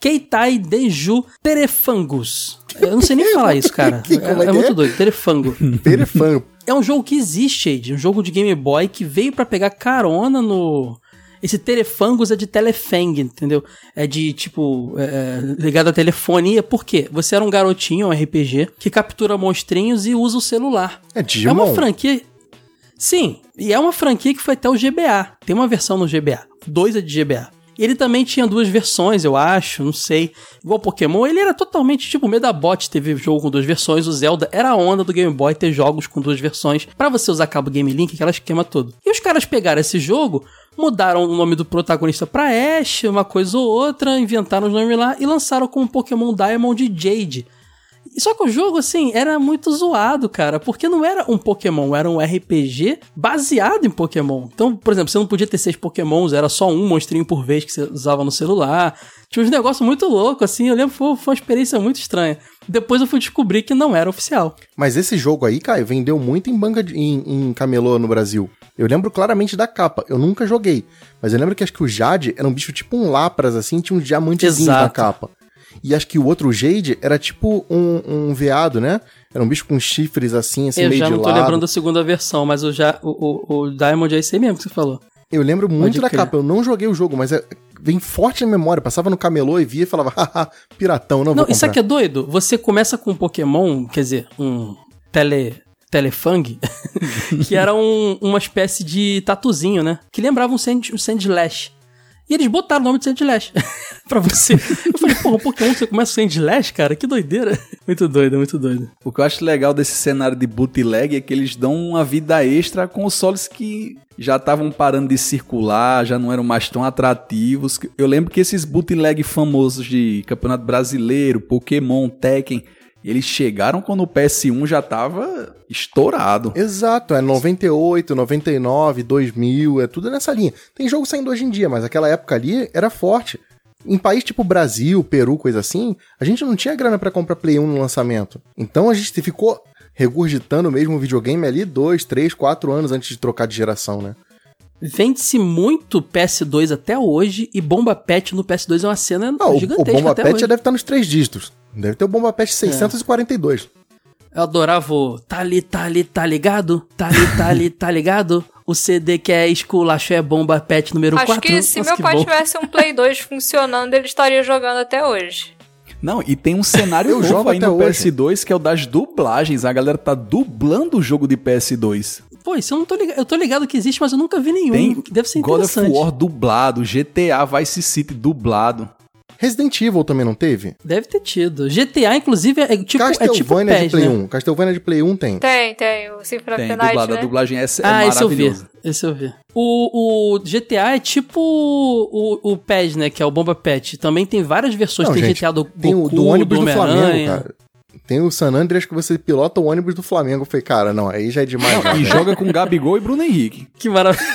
Keitai Deju Terefangus. Eu não sei nem falar isso, cara. Que- é é, é muito é? doido. Terefango. Perefã. É um jogo que existe, Ed. Um jogo de Game Boy que veio pra pegar carona no. Esse Terefangus é de Telefang, entendeu? É de, tipo, é, ligado à telefonia. Por quê? Você era um garotinho, um RPG, que captura monstrinhos e usa o celular. É É Digimon. uma franquia. Sim, e é uma franquia que foi até o GBA. Tem uma versão no GBA. Dois é de GBA. Ele também tinha duas versões, eu acho, não sei. Igual Pokémon, ele era totalmente tipo Medabot, teve jogo com duas versões. O Zelda era a onda do Game Boy ter jogos com duas versões pra você usar cabo Game Link, aquele esquema todo. E os caras pegaram esse jogo, mudaram o nome do protagonista pra Ash, uma coisa ou outra, inventaram os nomes lá e lançaram como Pokémon Diamond e Jade. E Só que o jogo, assim, era muito zoado, cara, porque não era um Pokémon, era um RPG baseado em Pokémon. Então, por exemplo, você não podia ter seis Pokémons, era só um monstrinho por vez que você usava no celular. Tinha uns negócios muito loucos, assim, eu lembro, foi, foi uma experiência muito estranha. Depois eu fui descobrir que não era oficial. Mas esse jogo aí, Caio, vendeu muito em banca de, em, em camelô no Brasil. Eu lembro claramente da capa. Eu nunca joguei. Mas eu lembro que acho que o Jade era um bicho tipo um Lapras, assim, tinha uns diamantezinhos na Exato. capa. E acho que o outro Jade era tipo um, um veado, né? Era um bicho com chifres assim, assim, eu meio já de não tô lado. lembrando da segunda versão, mas eu já, o, o, o Diamond é esse aí mesmo que você falou. Eu lembro muito Pode da crer. capa. Eu não joguei o jogo, mas é, vem forte na memória. Passava no camelô e via e falava, haha, piratão, não, Não, vou isso aqui é doido. Você começa com um Pokémon, quer dizer, um tele. Telefang, que era um- uma espécie de tatuzinho, né? Que lembrava um, Sand, um Sandlash. E eles botaram o nome de Sandlash pra você. Eu falei, o Pokémon você começa com Sandlash, cara? Que doideira. Muito doido, muito doido. O que eu acho legal desse cenário de bootleg é que eles dão uma vida extra a consoles que já estavam parando de circular, já não eram mais tão atrativos. Eu lembro que esses bootleg famosos de Campeonato Brasileiro, Pokémon, Tekken, eles chegaram quando o PS1 já tava estourado. Exato, é 98, 99, 2000, é tudo nessa linha. Tem jogo saindo hoje em dia, mas aquela época ali era forte. Em país tipo Brasil, Peru, coisa assim, a gente não tinha grana pra comprar Play 1 no lançamento. Então a gente ficou regurgitando mesmo o videogame ali dois, três, quatro anos antes de trocar de geração, né? Vende-se muito PS2 até hoje e Bomba Pet no PS2 é uma cena Não, o, o gigantesca Bomba até Pet hoje. já deve estar nos três dígitos. Deve ter o Bomba Pet 642. Eu adorava o tá ali, tá ali, tá ligado? Tá ali, tá ali, tá ligado? O CD que é esculacho é bomba pet número Acho 4. que se Nossa, meu que pai bom. tivesse um Play 2 funcionando, ele estaria jogando até hoje. Não, e tem um cenário Eu novo jogo aí no hoje. PS2 que é o das dublagens. A galera tá dublando o jogo de PS2. Pô, isso eu não tô ligado. Eu tô ligado que existe, mas eu nunca vi nenhum. Tem deve ser God of interessante. War dublado, GTA Vice City dublado. Resident Evil também não teve? Deve ter tido. GTA, inclusive, é tipo, é tipo Castlevania de Play né? 1. Castlevania de Play 1 tem. Tem, tem. O Symphony Tem of the Night, dublado. né? A dublagem é, é Ah, esse eu vi. maravilhosa. Esse eu vi. O, o GTA é tipo o, o PES, né? Que é o Bomba Pet. Também tem várias versões. Não, tem gente, GTA do Tem o Goku, do ônibus do, Flamengo, Homem-Aranha. cara. Tem o San Andreas que você pilota o ônibus do Flamengo. Eu falei, cara, não, aí já é demais. já, E né? joga com Gabigol e Bruno Henrique. Que maravilha.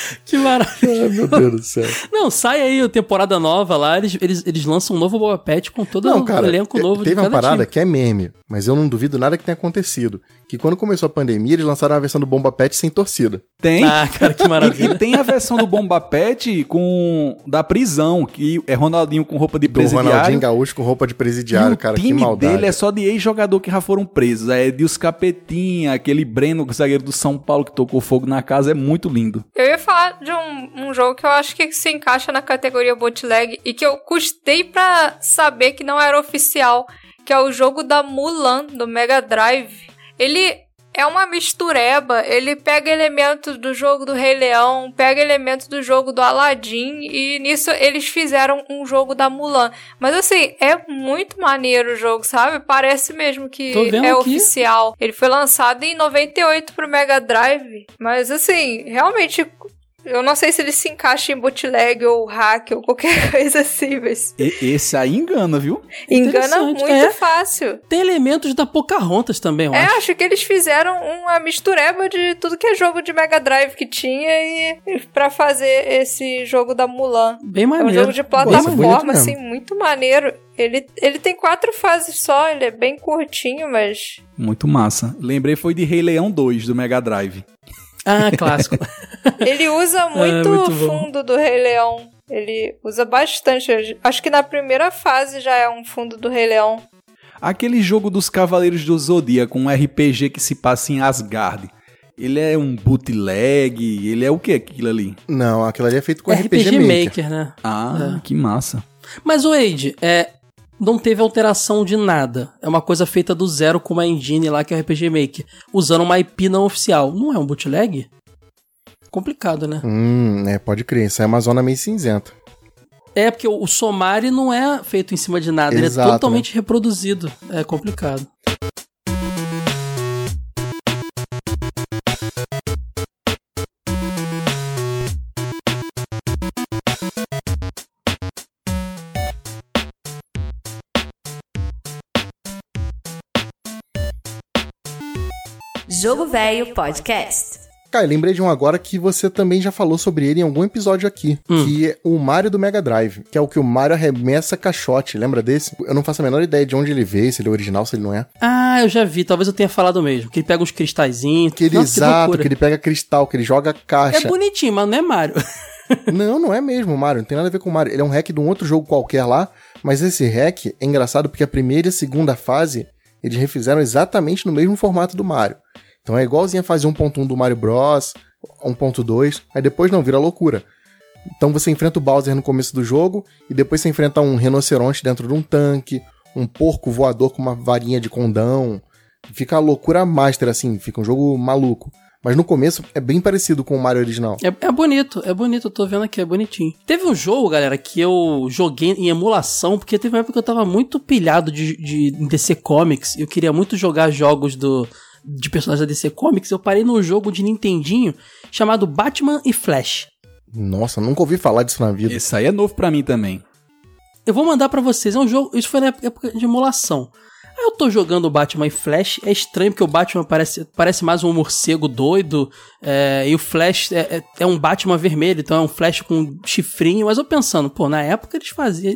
que maravilha. Ai, meu Deus do céu. Não, sai aí a temporada nova lá, eles, eles, eles lançam um novo Boba Pet com todo Não, o cara, elenco novo teve de uma cada parada time. que é meme, mas eu não duvido nada que tenha acontecido. Que quando começou a pandemia, eles lançaram a versão do Bomba Pet sem torcida. Tem. Ah, cara, que maravilha. e tem a versão do Bomba Pet com da prisão, que é Ronaldinho com roupa de Do presidiário. Ronaldinho Gaúcho com roupa de presidiário, o cara, que time maldade. dele é só de ex-jogador que já foram presos. É Edilson Capetinha, aquele Breno, zagueiro do São Paulo que tocou fogo na casa. É muito lindo. Eu ia falar de um, um jogo que eu acho que se encaixa na categoria bootleg e que eu custei pra saber que não era oficial, que é o jogo da Mulan, do Mega Drive. Ele é uma mistureba. Ele pega elementos do jogo do Rei Leão, pega elementos do jogo do Aladdin e nisso eles fizeram um jogo da Mulan. Mas assim, é muito maneiro o jogo, sabe? Parece mesmo que é aqui. oficial. Ele foi lançado em 98 pro Mega Drive, mas assim, realmente eu não sei se ele se encaixa em bootleg ou hack ou qualquer coisa assim, mas E- esse aí engana, viu? engana muito é. fácil. Tem elementos da Pocahontas também, eu É, acho. acho que eles fizeram uma mistureba de tudo que é jogo de Mega Drive que tinha e, e para fazer esse jogo da Mulan. Bem É um maneiro. jogo de plataforma, assim, muito maneiro. Ele, ele tem quatro fases só, ele é bem curtinho, mas. Muito massa. Lembrei foi de Rei Leão 2 do Mega Drive. Ah, clássico. Ele usa muito, muito o bom. fundo do Rei Leão. Ele usa bastante. Acho que na primeira fase já é um fundo do Rei Leão. Aquele jogo dos Cavaleiros do Zodíaco, um RPG que se passa em Asgard. Ele é um bootleg, ele é o que aquilo ali? Não, aquilo ali é feito com É RPG, RPG Maker. Maker, né? Ah, que massa. Mas o Wade, é, não teve alteração de nada. É uma coisa feita do zero com uma engine lá que é o RPG Maker, usando uma IP não oficial. Não é um bootleg? Complicado, né? Hum, é, pode crer. Isso é uma zona meio cinzenta. É, porque o Somari não é feito em cima de nada, ele é Exato, totalmente reproduzido. É complicado. Jogo Velho Podcast. Cara, eu lembrei de um agora que você também já falou sobre ele em algum episódio aqui, Hum. que é o Mario do Mega Drive, que é o que o Mario arremessa caixote, lembra desse? Eu não faço a menor ideia de onde ele veio, se ele é original, se ele não é. Ah, eu já vi, talvez eu tenha falado mesmo. Que ele pega uns cristalzinhos. Que ele Nossa, exato, loucura. que ele pega cristal, que ele joga É caixa. bonitinho, mas não é Mario. Não, não é mesmo, Mario. Não tem nada a ver com o Mario. Ele é um hack de um outro jogo qualquer lá, mas esse hack é engraçado porque a primeira e a segunda fase eles refizeram exatamente no mesmo formato do Mario. Então é igualzinho a fase 1.1 do Mario Bros, 1.2, aí depois não, vira loucura. Então você enfrenta o Bowser no começo do jogo e depois você enfrenta um rinoceronte dentro de um tanque, um porco voador com uma varinha de condão. Fica a loucura master assim, fica um jogo maluco. Mas no começo é bem parecido com o Mario original. É, é bonito, é bonito, eu tô vendo aqui, é bonitinho. Teve um jogo, galera, que eu joguei em emulação, porque teve uma época que eu tava muito pilhado de, de DC Comics, eu queria muito jogar jogos do de personagens da DC Comics, eu parei num jogo de Nintendinho chamado Batman e Flash. Nossa, nunca ouvi falar disso na vida. Esse aí é novo pra mim também. Eu vou mandar pra vocês, é um jogo, isso foi na época de emulação. Aí eu tô jogando o Batman e Flash, é estranho porque o Batman parece, parece mais um morcego doido, é, e o Flash é, é- é um Batman vermelho, então é um Flash com chifrinho, mas eu pensando, pô, na época eles faziam.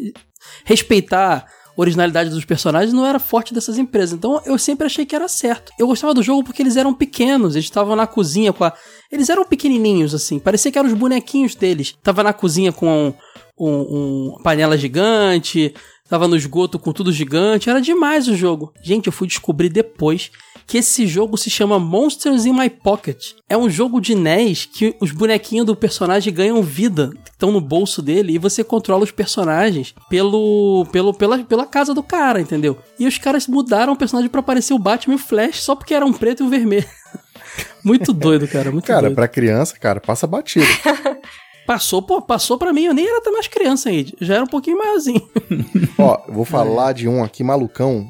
Respeitar originalidade dos personagens não era forte dessas empresas, então eu sempre achei que era certo. Eu gostava do jogo porque eles eram pequenos, eles estavam na cozinha com a. Eles eram pequenininhos, assim, parecia que eram os bonequinhos deles. Tava na cozinha com um, um panela gigante, tava no esgoto com tudo gigante, era demais o jogo. Gente, eu fui descobrir depois que esse jogo se chama Monsters in My Pocket. É um jogo de NES que os bonequinhos do personagem ganham vida, estão no bolso dele e você controla os personagens pelo, pelo pela, pela casa do cara, entendeu? E os caras mudaram o personagem pra parecer o Batman e o Flash só porque era um preto e um vermelho. muito doido, cara, muito Cara, doido. pra criança, cara, passa batido. Passou, pô, passou pra mim, eu nem era mais criança aí, já era um pouquinho maiorzinho. Ó, eu vou falar de um aqui malucão,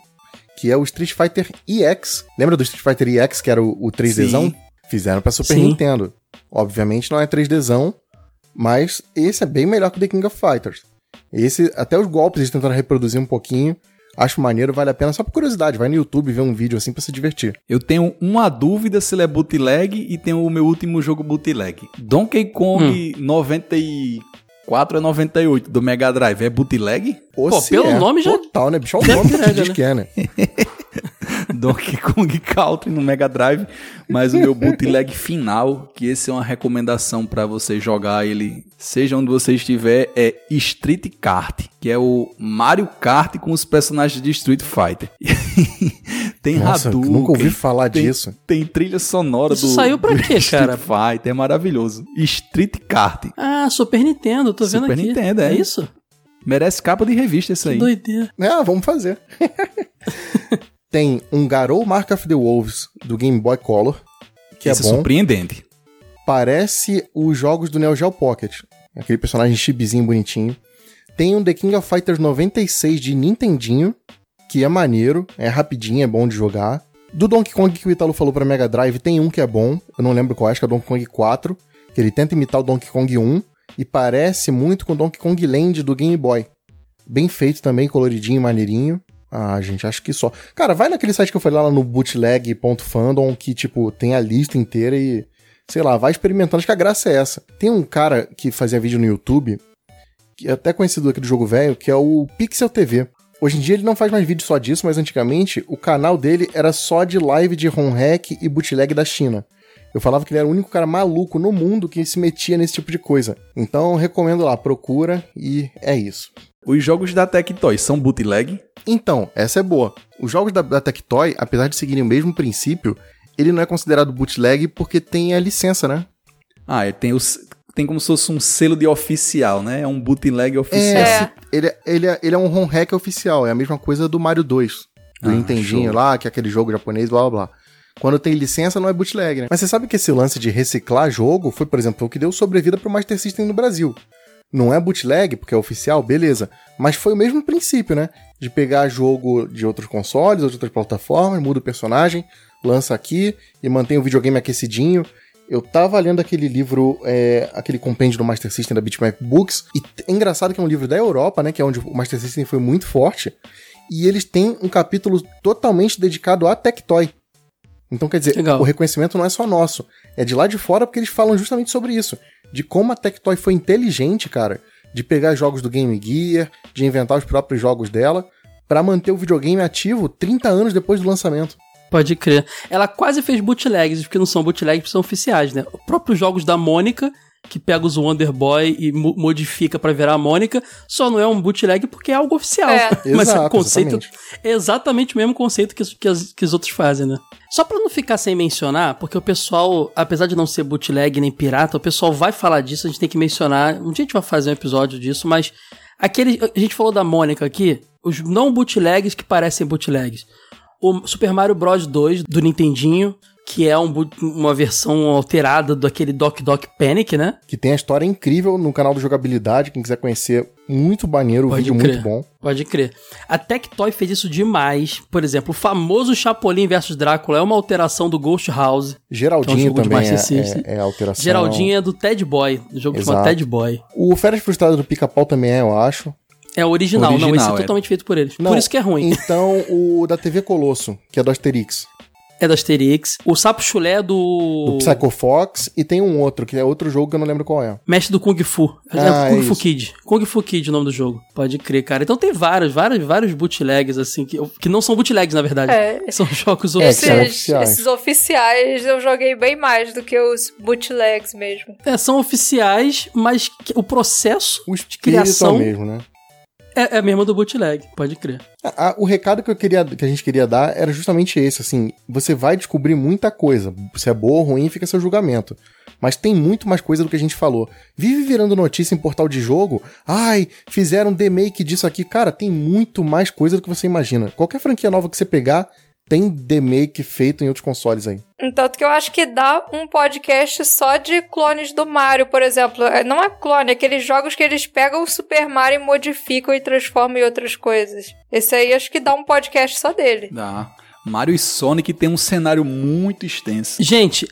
que é o Street Fighter EX. Lembra do Street Fighter EX, que era o, o 3Dzão? Sim. Fizeram pra Super Sim. Nintendo. Obviamente não é 3Dzão, mas esse é bem melhor que o The King of Fighters. Esse, até os golpes eles tentaram reproduzir um pouquinho. Acho maneiro, vale a pena. Só por curiosidade, vai no YouTube ver um vídeo assim pra se divertir. Eu tenho uma dúvida se ele é bootleg e tenho o meu último jogo bootleg. Donkey Kong 94 a 98 do Mega Drive é bootleg? Ou Pô, se pelo é, nome já- Total, né, bicho? Olha já o nome que diz né? que é, né? Donkey Kong Country no Mega Drive, mas o meu bootleg final, que esse é uma recomendação pra você jogar ele, seja onde você estiver, é Street Kart, que é o Mario Kart com os personagens de Street Fighter. tem Nossa, Hadouken, nunca ouvi falar tem, disso. Tem trilha sonora Isso do saiu pra do quê, cara? Street Fighter, é maravilhoso. Street Kart. Ah, Super Nintendo, tô vendo Super aqui. Nintendo, é. É isso? Merece capa de revista isso Que aí. doideira. Ah, vamos fazer. Tem um Garou Mark of the Wolves do Game Boy Color, que Isso é bom. surpreendente. Parece os jogos do Neo Geo Pocket. Aquele personagem chibizinho bonitinho. Tem um The King of Fighters 96 de Nintendinho, que é maneiro, é rapidinho, é bom de jogar. Do Donkey Kong que o Italo falou pra Mega Drive, tem um que é bom, eu não lembro qual, acho que é o Donkey Kong 4, que ele tenta imitar o Donkey Kong 1 e parece muito com o Donkey Kong Land do Game Boy. Bem feito também, coloridinho, maneirinho. Ah, gente, acho que só. Cara, vai naquele site que eu falei lá no bootleg.fandom, que, tipo, tem a lista inteira e, sei lá, vai experimentando. Acho que a graça é essa. Tem um cara que fazia vídeo no YouTube, que é até conhecido aqui do jogo velho, que é o Pixel TV. Hoje em dia ele não faz mais vídeo só disso, mas antigamente o canal dele era só de live de ROM hack e bootleg da China. Eu falava que ele era o único cara maluco no mundo que se metia nesse tipo de coisa. Então recomendo lá, procura e é isso. Os jogos da Tectoy são bootleg? Então, essa é boa. Os jogos da, da Tectoy, apesar de seguirem o mesmo princípio, ele não é considerado bootleg porque tem a licença, né? Ah, ele tem, os, tem como se fosse um selo de oficial, né? É um bootleg oficial. É. Ele, ele, é- ele é um ROM hack oficial, é a mesma coisa do Mario 2, do Ah, Nintendinho show. lá, que é aquele jogo japonês, blá blá blá. Quando tem licença, não é bootleg, né? Mas você sabe que esse lance de reciclar jogo foi, por exemplo, o que deu sobrevida pro Master System no Brasil. Não é bootleg, porque é oficial, beleza. Mas foi o mesmo princípio, né? De pegar jogo de outros consoles, de outras plataformas, muda o personagem, lança aqui e mantém o videogame aquecidinho. Eu tava lendo aquele livro, é, aquele compêndio do Master System da Bitmap Books, e é engraçado que é um livro da Europa, né? Que é onde o Master System foi muito forte. E eles têm um capítulo totalmente dedicado a Tectoy. Então, quer dizer, Legal. o reconhecimento não é só nosso. É de lá de fora porque eles falam justamente sobre isso. De como a Tectoy foi inteligente, cara, de pegar jogos do Game Gear, de inventar os próprios jogos dela, pra manter o videogame ativo 30 anos depois do lançamento. Pode crer. Ela quase fez bootlegs, porque não são bootlegs, são oficiais, né? Os próprios jogos da Mônica, que pega os Wonder Boy e mo- modifica pra virar a Mônica, só não é um bootleg porque é algo oficial. É. Mas Exato, o conceito exatamente. é exatamente o mesmo conceito que, que, as- que os outros fazem, né? Só pra não ficar sem mencionar, porque o pessoal, apesar de não ser bootleg nem pirata, o pessoal vai falar disso, a gente tem que mencionar. Um dia a gente vai fazer um episódio disso, mas aquele. A gente falou da Mônica aqui, os não bootlegs que parecem bootlegs. O Super Mario Bros 2 do Nintendinho, que é um uma versão alterada daquele Doc Doc Panic, né? Que tem a história incrível no canal do Jogabilidade. Quem quiser conhecer, muito maneiro, o Pode vídeo crer. muito bom. Pode crer. A Tectoy fez isso demais. Por exemplo, o famoso Chapolin vs Drácula é uma alteração do Ghost House. Que é um Geraldinho também é, é, é alteração. Geraldinho é do Ted Boy, do jogo que chama Exato. Ted Boy. O Férias Frustradas do Pica-Pau também é, eu acho. É o original, não, esse Original, é é. totalmente feito por eles. Não, por isso que é ruim. Então, o da TV Colosso, que é do Asterix. É do Asterix. O Sapo Chulé é Do do. Psycho Fox. E tem um outro, que é outro jogo que eu não lembro qual é. Mestre do Kung Fu. Ah, é Kung é Fu isso. Kid. Kung Fu Kid é o nome do jogo. Pode crer, cara. Então tem vários, vários, vários bootlegs, assim, que, que não são bootlegs, na verdade. É. São jogos É, oficiais. Esses, oficiais. esses oficiais eu joguei bem mais do que os bootlegs mesmo. É, são oficiais, mas o processo O de criação é o mesmo, né? É, é mesmo do bootleg. Pode crer. A- a- o recado que, eu queria, que a gente queria dar era justamente esse, assim, você vai descobrir muita coisa. Se é boa ou ruim, fica seu julgamento. Mas tem muito mais coisa do que a gente falou. Vive virando notícia em portal de jogo. Ai, fizeram remake disso aqui. Cara, tem muito mais coisa do que você imagina. Qualquer franquia nova que você pegar, tem remake feito em outros consoles aí. Tanto que eu acho que dá um podcast só de clones do Mario, por exemplo. É, Não é clone, é aqueles jogos que eles pegam o Super Mario e modificam e transformam em outras coisas. Esse aí acho que dá um podcast só dele. Dá. Mario e Sonic tem um cenário muito extenso. Gente,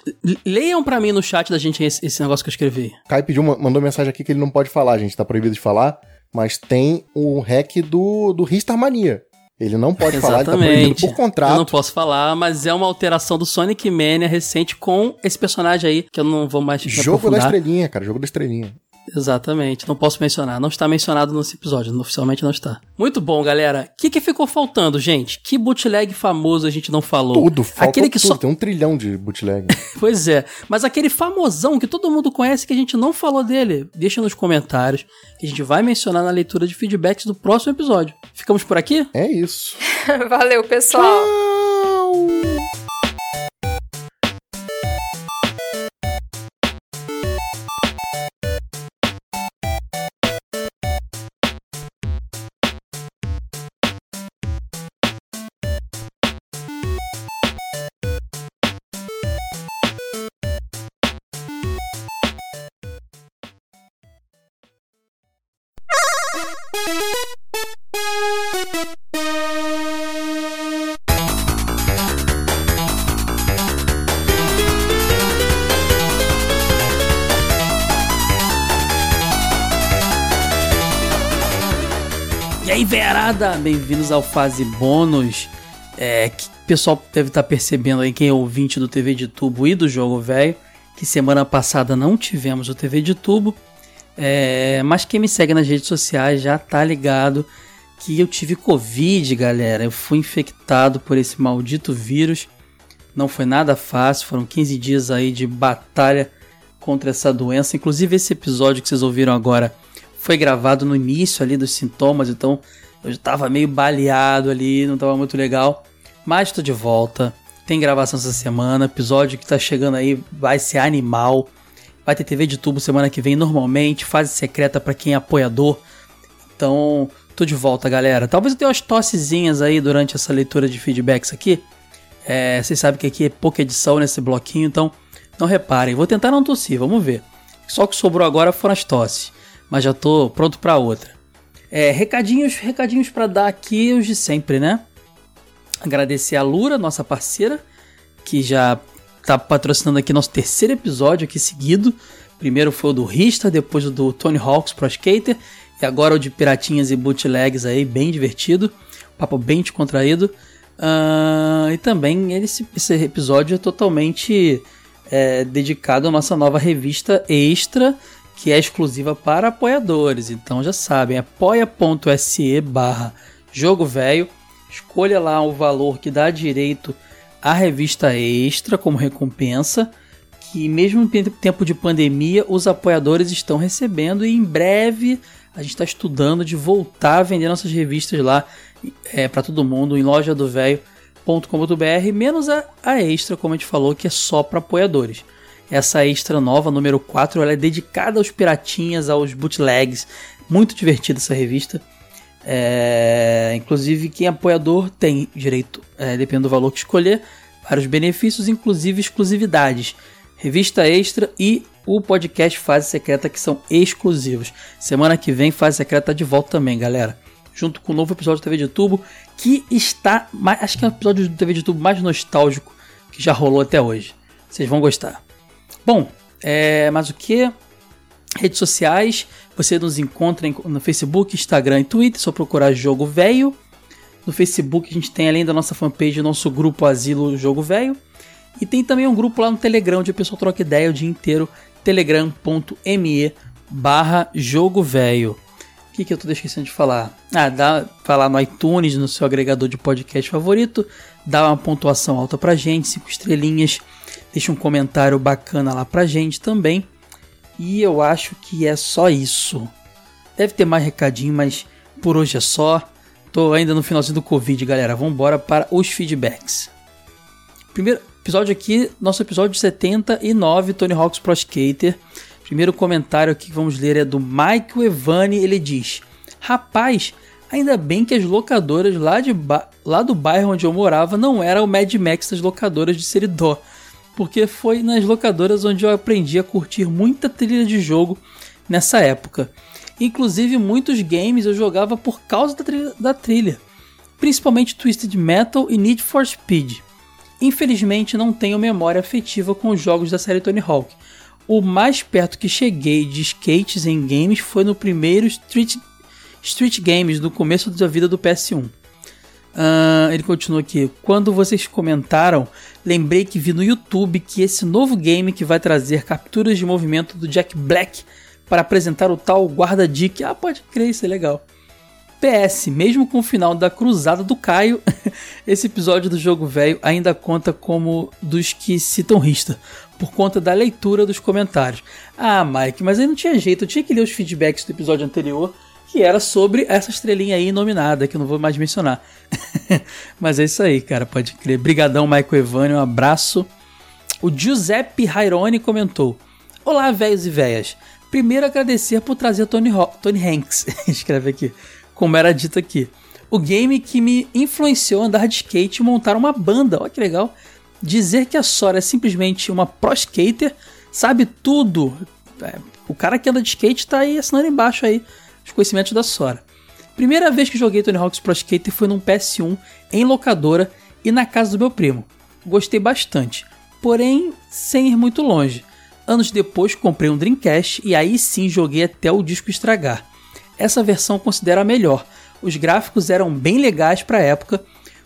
leiam pra mim no chat da gente esse, esse negócio que eu escrevi. Kai pediu, mandou mensagem aqui que ele não pode falar, gente. Tá proibido de falar. Mas tem o hack do, do Ristar Mania. Ele não pode falar, ele tá proibido Exatamente. por Eu contrato. não posso falar, mas é uma alteração do Sonic Mania recente com esse personagem aí, que eu não vou mais Jogo da estrelinha, cara. Jogo da estrelinha. Exatamente, não posso mencionar. Não está mencionado nesse episódio, oficialmente não está. Muito bom, galera. O que, que ficou faltando, gente? Que bootleg famoso a gente não falou? Tudo, falta Aquele que tudo. só. Tem um trilhão de bootleg. Pois é, mas aquele famosão que todo mundo conhece que a gente não falou dele, deixa nos comentários que a gente vai mencionar na leitura de feedbacks do próximo episódio. Ficamos por aqui? é isso. Valeu, pessoal. Tchau! Verada, bem-vindos ao Fase Bônus. É, que o pessoal deve estar percebendo aí, quem é ouvinte do TV de Tubo e do Jogo Velho, que semana passada não tivemos o TV de Tubo. É, mas quem me segue nas redes sociais já tá ligado que eu tive Covid, galera. Eu fui infectado por esse maldito vírus. Não foi nada fácil, foram 15 dias aí de batalha contra essa doença. Inclusive, esse episódio que vocês ouviram agora foi gravado no início ali dos sintomas, então eu tava meio baleado ali, não tava muito legal. Mas tô de volta. Tem gravação essa semana, episódio que tá chegando aí vai ser animal. Vai ter TV de tubo semana que vem normalmente, fase secreta para quem é apoiador. Então, tô de volta, galera. Talvez eu tenha umas tossezinhas aí durante essa leitura de feedbacks aqui. É, vocês sabem que aqui é pouca edição nesse bloquinho, então não reparem. Vou tentar não tossir, vamos ver. Só que sobrou agora foram as tosses, mas já tô pronto para outra. É, recadinhos, recadinhos para dar aqui os de sempre, né? Agradecer a Lura, nossa parceira, que já tá patrocinando aqui nosso terceiro episódio aqui seguido. Primeiro foi o do Rista, depois o do Tony Hawks Pro Skater e agora o de piratinhas e bootlegs aí, bem divertido, papo bem descontraído. Uh, e também esse, esse episódio é totalmente é, dedicado à nossa nova revista extra, que é exclusiva para apoiadores. Então já sabem, apoia.se barra jogo velho. Escolha lá o valor que dá direito a revista extra como recompensa, que mesmo em tempo de pandemia os apoiadores estão recebendo e em breve a gente está estudando de voltar a vender nossas revistas lá é, para todo mundo em loja do velho.com.br, menos a, a extra, como a gente falou, que é só para apoiadores. Essa extra nova, número 4, ela é dedicada aos piratinhas, aos bootlegs. Muito divertida essa revista. É, inclusive, quem é apoiador tem direito, é, dependendo do valor que escolher, vários benefícios, inclusive exclusividades. Revista extra e o podcast Fase Secreta, que são exclusivos. Semana que vem, Fase Secreta tá de volta também, galera. Junto com o novo episódio do TV de Tubo, que está. Acho que é o episódio do TV de Tubo mais nostálgico que já rolou até hoje. Vocês vão gostar. Bom, é, mas o que? Redes sociais, você nos encontra no Facebook, Instagram e Twitter, só procurar Jogo Velho. No Facebook a gente tem além da nossa fanpage o nosso grupo Asilo Jogo Velho. E tem também um grupo lá no Telegram onde o pessoal troca ideia o dia inteiro, telegram.me barra jogo velho. O que, que eu tô esquecendo de falar? Ah, dá falar no iTunes, no seu agregador de podcast favorito, dá uma pontuação alta pra gente, cinco estrelinhas, deixa um comentário bacana lá pra gente também. E eu acho que é só isso. Deve ter mais recadinho, mas por hoje é só. Tô ainda no finalzinho do Covid, galera. Vamos para os feedbacks. Primeiro episódio aqui, nosso episódio 79, Tony Hawk's Pro Skater. Primeiro comentário aqui que vamos ler é do Mike Evani. Ele diz: Rapaz, ainda bem que as locadoras lá, de lá do bairro onde eu morava não eram o Mad Max das locadoras de Seridó porque foi nas locadoras onde eu aprendi a curtir muita trilha de jogo nessa época. Inclusive, muitos games eu jogava por causa da trilha, da trilha, principalmente Twisted Metal e Need for Speed. Infelizmente, não tenho memória afetiva com os jogos da série Tony Hawk. O mais perto que cheguei de skates em games foi no primeiro Street, Street Games, no começo da vida do PS1. Uh, ele continua aqui. Quando vocês comentaram, lembrei que vi no YouTube que esse novo game que vai trazer capturas de movimento do Jack Black para apresentar o tal Guarda Dick. Ah, pode crer, isso é legal. PS, mesmo com o final da cruzada do Caio, esse episódio do jogo velho ainda conta como dos que citam Rista, por conta da leitura dos comentários. Ah, Mike, mas aí não tinha jeito, eu tinha que ler os feedbacks do episódio anterior que era sobre essa estrelinha aí nominada, que eu não vou mais mencionar. Mas é isso aí, cara, pode crer. Brigadão, Michael Evani, um abraço. O Giuseppe Raironi comentou: Olá, velhos e velhas. Primeiro agradecer por trazer Tony, Ho Tony Hanks, escreve aqui, como era dito aqui. O game que me influenciou a andar de skate e montar uma banda, olha que legal. Dizer que a Sora é simplesmente uma pro skater, sabe tudo. É, o cara que anda de skate tá aí assinando embaixo aí os conhecimentos da Sora. Primeira vez que joguei Tony Hawk's Pro Skater foi num PS1 em locadora e na casa do meu primo. Gostei bastante, porém sem ir muito longe. Anos depois comprei um Dreamcast e aí sim joguei até o disco estragar. Essa versão considero a melhor, Os gráficos eram bem legais para a época.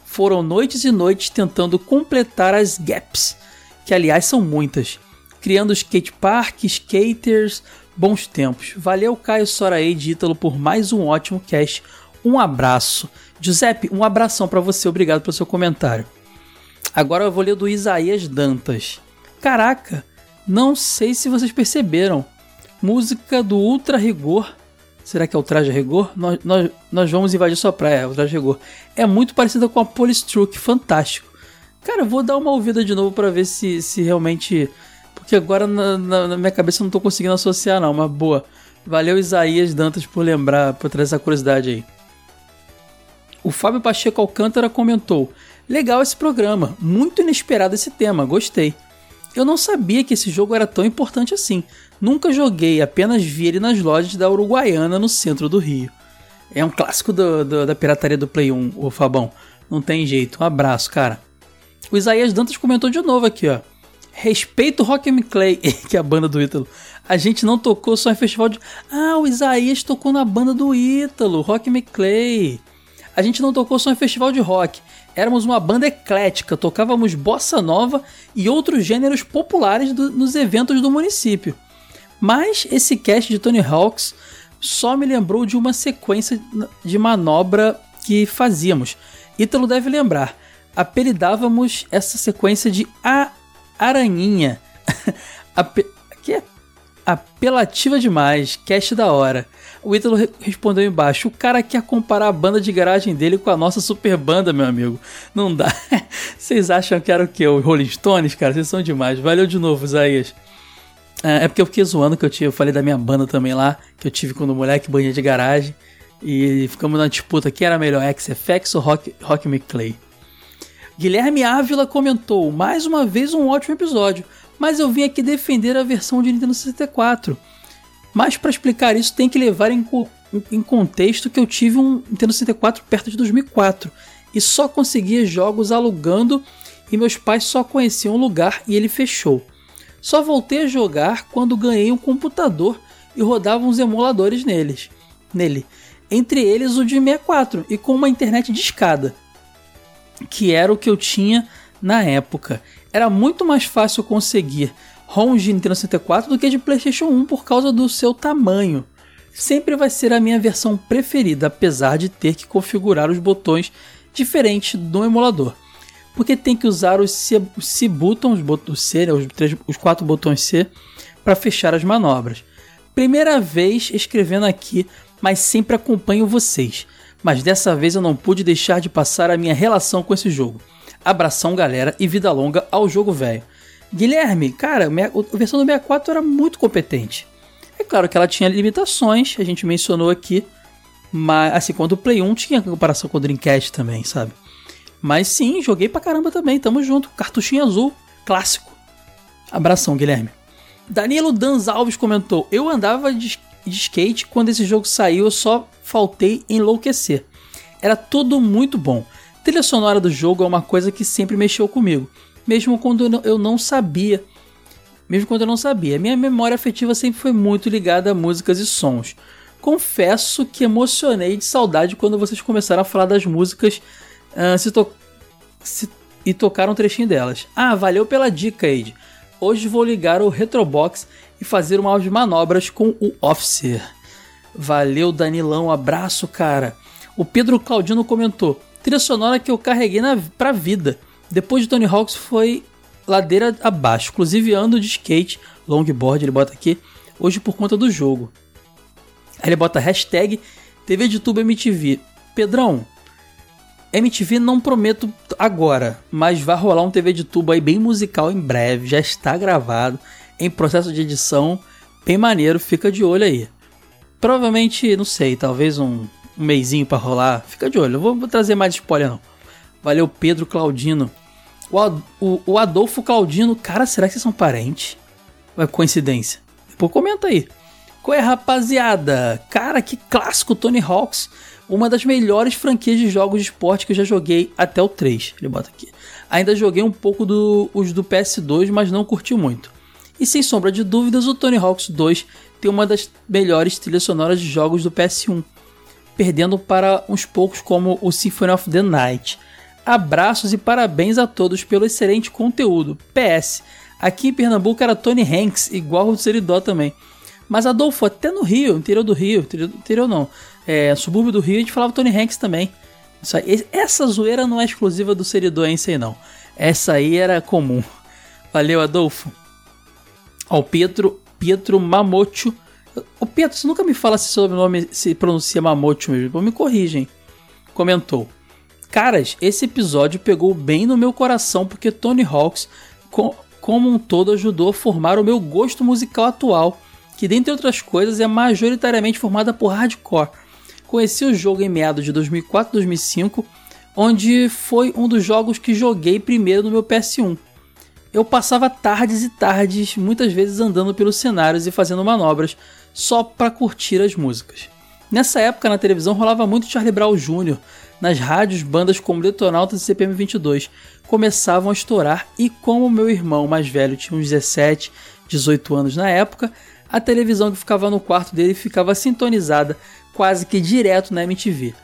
Foram noites e noites tentando completar as gaps, que aliás são muitas. Criando skate park, skaters, bons tempos. Valeu Caio Soraei de Ítalo por mais um ótimo cast. Um abraço. Giuseppe, um abração para você, obrigado pelo seu comentário. Agora eu vou ler do Isaías Dantas. Caraca, não sei se vocês perceberam. Música do Ultra Rigor. Será que é o Traje Rigor? Nós, nós, nós vamos invadir sua praia, é o Traje Rigor. É muito parecida com a Polistruck, fantástico. Cara, vou dar uma ouvida de novo para ver se, se realmente. Porque agora na, na, na minha cabeça eu não tô conseguindo associar, não, mas boa. Valeu, Isaías Dantas, por lembrar, por trazer essa curiosidade aí. O Fábio Pacheco Alcântara comentou: Legal esse programa, muito inesperado esse tema, gostei. Eu não sabia que esse jogo era tão importante assim. Nunca joguei, apenas vi ele nas lojas da Uruguaiana no centro do Rio. É um clássico do, do, da pirataria do Play 1, o Fabão. Não tem jeito. Um abraço, cara. O Isaías Dantas comentou de novo aqui, ó. Respeito Rock and Clay, que é a banda do Ítalo. A gente não tocou só em festival de. Ah, o Isaías tocou na banda do Ítalo, Rock and Clay. A gente não tocou só em festival de rock éramos uma banda eclética, tocávamos bossa nova e outros gêneros populares do, nos eventos do município. Mas esse cast de Tony Hawks só me lembrou de uma sequência de manobra que fazíamos. Ítalo deve lembrar. Apelidávamos essa sequência de A Aranhinha. Ape... Que é apelativa demais, cast da hora. O Ítalo respondeu embaixo: O cara quer comparar a banda de garagem dele com a nossa super banda, meu amigo. Não dá. Vocês acham que era o quê? O Rolling Stones, cara? Vocês são demais. Valeu de novo, Isaías. É, é porque eu fiquei zoando que eu, eu falei da minha banda também lá, que eu tive quando moleque, banha de garagem. E ficamos na disputa: quem era melhor, XFX ou Rock, Rock McClay? Guilherme Ávila comentou: mais uma vez um ótimo episódio, mas eu vim aqui defender a versão de Nintendo 64. Mas para explicar isso tem que levar em, em contexto que eu tive um Nintendo 64 perto de 2004 e só conseguia jogos alugando e meus pais só conheciam o lugar e ele fechou. Só voltei a jogar quando ganhei um computador e rodava uns emuladores neles, nele. Entre eles o de 64 e com uma internet de escada, que era o que eu tinha na época. Era muito mais fácil conseguir ROMs de Nintendo 64 do que de PlayStation 1 por causa do seu tamanho. Sempre vai ser a minha versão preferida, apesar de ter que configurar os botões diferentes do emulador. Porque tem que usar os C, C buttons, os C, né, os, três, os quatro botões C, para fechar as manobras. Primeira vez escrevendo aqui, mas sempre acompanho vocês. Mas dessa vez eu não pude deixar de passar a minha relação com esse jogo. Abração, galera, e vida longa ao jogo velho. Guilherme, cara, a versão do 64 era muito competente. É claro que ela tinha limitações, a gente mencionou aqui, mas assim, quando o Play 1 tinha comparação com o Dreamcast também, sabe? Mas sim, joguei pra caramba também, tamo junto. Cartuchinho azul, clássico. Abração, Guilherme. Danilo Danz Alves comentou: Eu andava de, de skate quando esse jogo saiu, eu só faltei enlouquecer. Era tudo muito bom. A trilha sonora do jogo é uma coisa que sempre mexeu comigo mesmo quando eu não sabia. Mesmo quando eu não sabia. Minha memória afetiva sempre foi muito ligada a músicas e sons. Confesso que emocionei de saudade quando vocês começaram a falar das músicas uh, se to se e tocaram um trechinho delas. Ah, valeu pela dica, Aide. Hoje vou ligar o Retrobox e fazer umas manobras com o Officer. Valeu, Danilão. Abraço, cara. O Pedro Claudino comentou: trilha sonora que eu carreguei na, pra vida. Depois de Tony Hawks foi ladeira abaixo. Inclusive ando de skate, longboard, ele bota aqui, hoje por conta do jogo. Aí ele bota hashtag TV de Tubo MTV. Pedrão, MTV não prometo agora, mas vai rolar um TV de tubo aí bem musical em breve, já está gravado, em processo de edição, bem maneiro, fica de olho aí. Provavelmente, não sei, talvez um, um meizinho para rolar, fica de olho, não vou, vou trazer mais spoiler não. Valeu, Pedro Claudino. O, o, o Adolfo Claudino, cara, será que vocês são parentes? É coincidência? Depois comenta aí. Qual é, rapaziada? Cara, que clássico Tony Hawks. Uma das melhores franquias de jogos de esporte que eu já joguei até o 3. Ele bota aqui. Ainda joguei um pouco do, os do PS2, mas não curti muito. E sem sombra de dúvidas, o Tony Hawks 2 tem uma das melhores trilhas sonoras de jogos do PS1. perdendo para uns poucos como o Symphony of the Night. Abraços e parabéns a todos pelo excelente conteúdo. PS, aqui em Pernambuco era Tony Hanks, igual o Seridó também. Mas Adolfo, até no Rio, interior do Rio, interior, interior não, é, subúrbio do Rio, a gente falava Tony Hanks também. Aí, essa zoeira não é exclusiva do Seridoense aí não. Essa aí era comum. Valeu, Adolfo. Ó, o Pietro, Pietro Mamocho. O Pietro, você nunca me fala se sobrenome se pronuncia Mamocho mesmo. Me corrigem. Comentou. Caras, esse episódio pegou bem no meu coração porque Tony Hawks, com, como um todo, ajudou a formar o meu gosto musical atual, que dentre outras coisas é majoritariamente formada por hardcore. Conheci o jogo em meados de 2004 2005, onde foi um dos jogos que joguei primeiro no meu PS1. Eu passava tardes e tardes, muitas vezes andando pelos cenários e fazendo manobras, só para curtir as músicas. Nessa época na televisão rolava muito Charlie Brown Jr., nas rádios, bandas como Detonautas e CPM 22 começavam a estourar e como meu irmão mais velho tinha uns 17, 18 anos na época, a televisão que ficava no quarto dele ficava sintonizada quase que direto na MTV,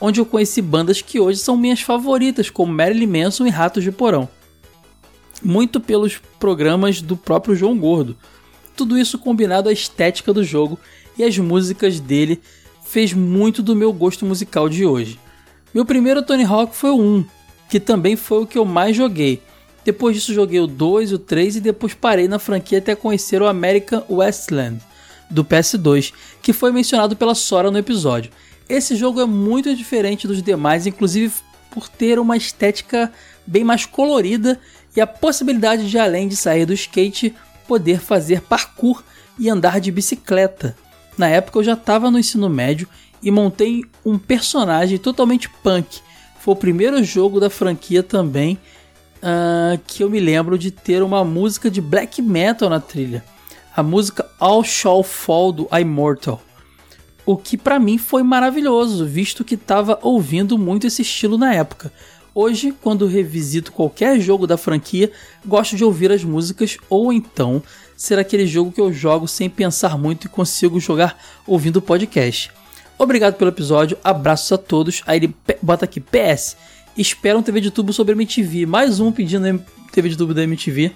onde eu conheci bandas que hoje são minhas favoritas, como Marilyn Manson e Ratos de Porão. Muito pelos programas do próprio João Gordo. Tudo isso combinado à estética do jogo e as músicas dele fez muito do meu gosto musical de hoje. Meu primeiro Tony Hawk foi o 1, que também foi o que eu mais joguei. Depois disso joguei o 2, o 3 e depois parei na franquia até conhecer o American Westland do PS2, que foi mencionado pela Sora no episódio. Esse jogo é muito diferente dos demais, inclusive por ter uma estética bem mais colorida e a possibilidade de além de sair do skate, poder fazer parkour e andar de bicicleta. Na época eu já estava no ensino médio e montei um personagem totalmente punk. Foi o primeiro jogo da franquia também uh, que eu me lembro de ter uma música de black metal na trilha. A música All Shall Fall do Immortal. O que para mim foi maravilhoso, visto que estava ouvindo muito esse estilo na época. Hoje, quando revisito qualquer jogo da franquia, gosto de ouvir as músicas ou então ser aquele jogo que eu jogo sem pensar muito e consigo jogar ouvindo o podcast. Obrigado pelo episódio, abraços a todos. Aí ele bota aqui, PS, espera um TV de tubo sobre MTV. Mais um pedindo TV de tubo da MTV.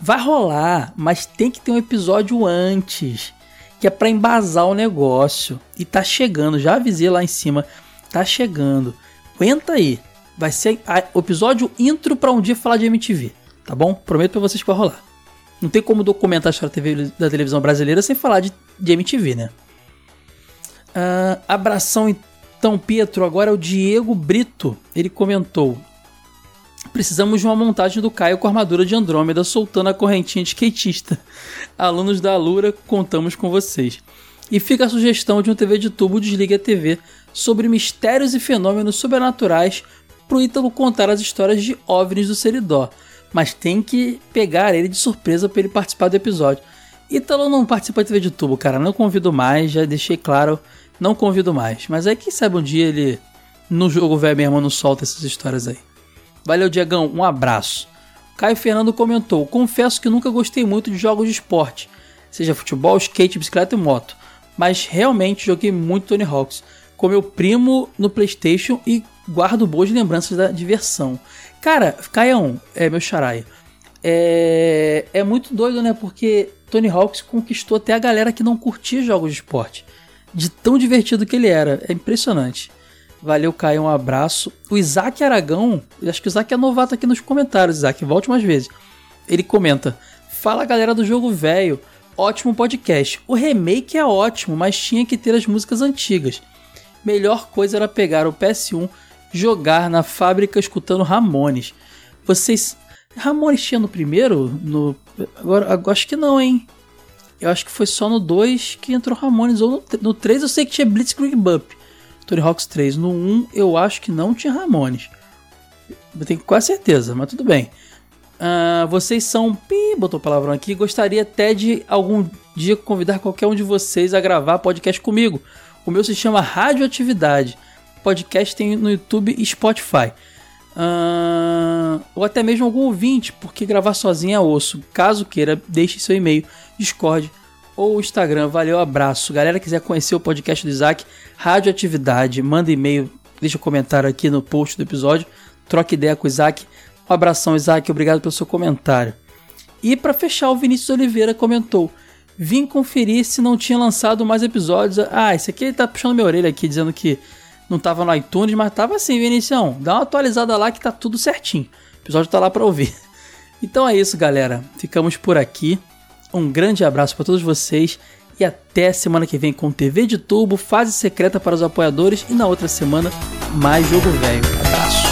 Vai rolar, mas tem que ter um episódio antes, que é para embasar o negócio. E tá chegando, já avisei lá em cima, tá chegando. Aguenta aí. Vai ser o episódio intro para um dia falar de MTV, tá bom? Prometo para vocês que vai rolar. Não tem como documentar a história da televisão brasileira sem falar de, de MTV, né? Uh, abração então, Pietro. Agora é o Diego Brito. Ele comentou: Precisamos de uma montagem do Caio com armadura de Andrômeda soltando a correntinha de skatista. Alunos da Alura, contamos com vocês. E fica a sugestão de um TV de tubo Desliga a TV sobre mistérios e fenômenos sobrenaturais pro Ítalo contar as histórias de OVNIs do Seridó. Mas tem que pegar ele de surpresa para ele participar do episódio. Ítalo não participa de TV de tubo, cara. Não convido mais, já deixei claro não convido mais. Mas aí, quem sabe um dia ele, no jogo velho mesmo, não solta essas histórias aí. Valeu, Diegão. Um abraço. Caio Fernando comentou: Confesso que nunca gostei muito de jogos de esporte, seja futebol, skate, bicicleta e moto. Mas realmente joguei muito Tony Hawks com meu primo no PlayStation e guardo boas lembranças da diversão. Cara, Caião, é meu charaia. É, é muito doido, né? Porque Tony Hawks conquistou até a galera que não curtia jogos de esporte de tão divertido que ele era. É impressionante. Valeu, Caio, um abraço. O Isaac Aragão, acho que o Isaac é novato aqui nos comentários, Isaac, volte mais vezes. Ele comenta: Fala galera do jogo velho, ótimo podcast. O remake é ótimo, mas tinha que ter as músicas antigas. Melhor coisa era pegar o PS1, jogar na fábrica escutando Ramones. Vocês. Ramones tinha no primeiro? No... Agora, acho que não, hein? Eu acho que foi só no 2 que entrou Ramones, ou no, no 3 eu sei que tinha Blitzkrieg Bump. Tony Hawks 3. No 1 eu acho que não tinha Ramones. Eu tenho quase certeza, mas tudo bem. Uh, vocês são. Pi, botou palavrão aqui. Gostaria até de algum dia convidar qualquer um de vocês a gravar podcast comigo. O meu se chama Radioatividade. Podcast tem no YouTube e Spotify. Uh, ou até mesmo algum ouvinte, porque gravar sozinho é osso. Caso queira, deixe seu e-mail discord ou Instagram. Valeu, abraço. Galera, quiser conhecer o podcast do Isaac, Radioatividade, manda e-mail, deixa um comentário aqui no post do episódio. Troca ideia com o Isaac. Um abração, Isaac. Obrigado pelo seu comentário. E para fechar, o Vinícius Oliveira comentou: Vim conferir se não tinha lançado mais episódios. Ah, esse aqui ele tá puxando minha orelha aqui, dizendo que não tava no iTunes, mas tava assim, Vinicião. Dá uma atualizada lá que tá tudo certinho. O episódio tá lá para ouvir. Então é isso, galera. Ficamos por aqui. Um grande abraço para todos vocês e até semana que vem com TV de tubo, fase secreta para os apoiadores e na outra semana mais jogo velho. Abraço.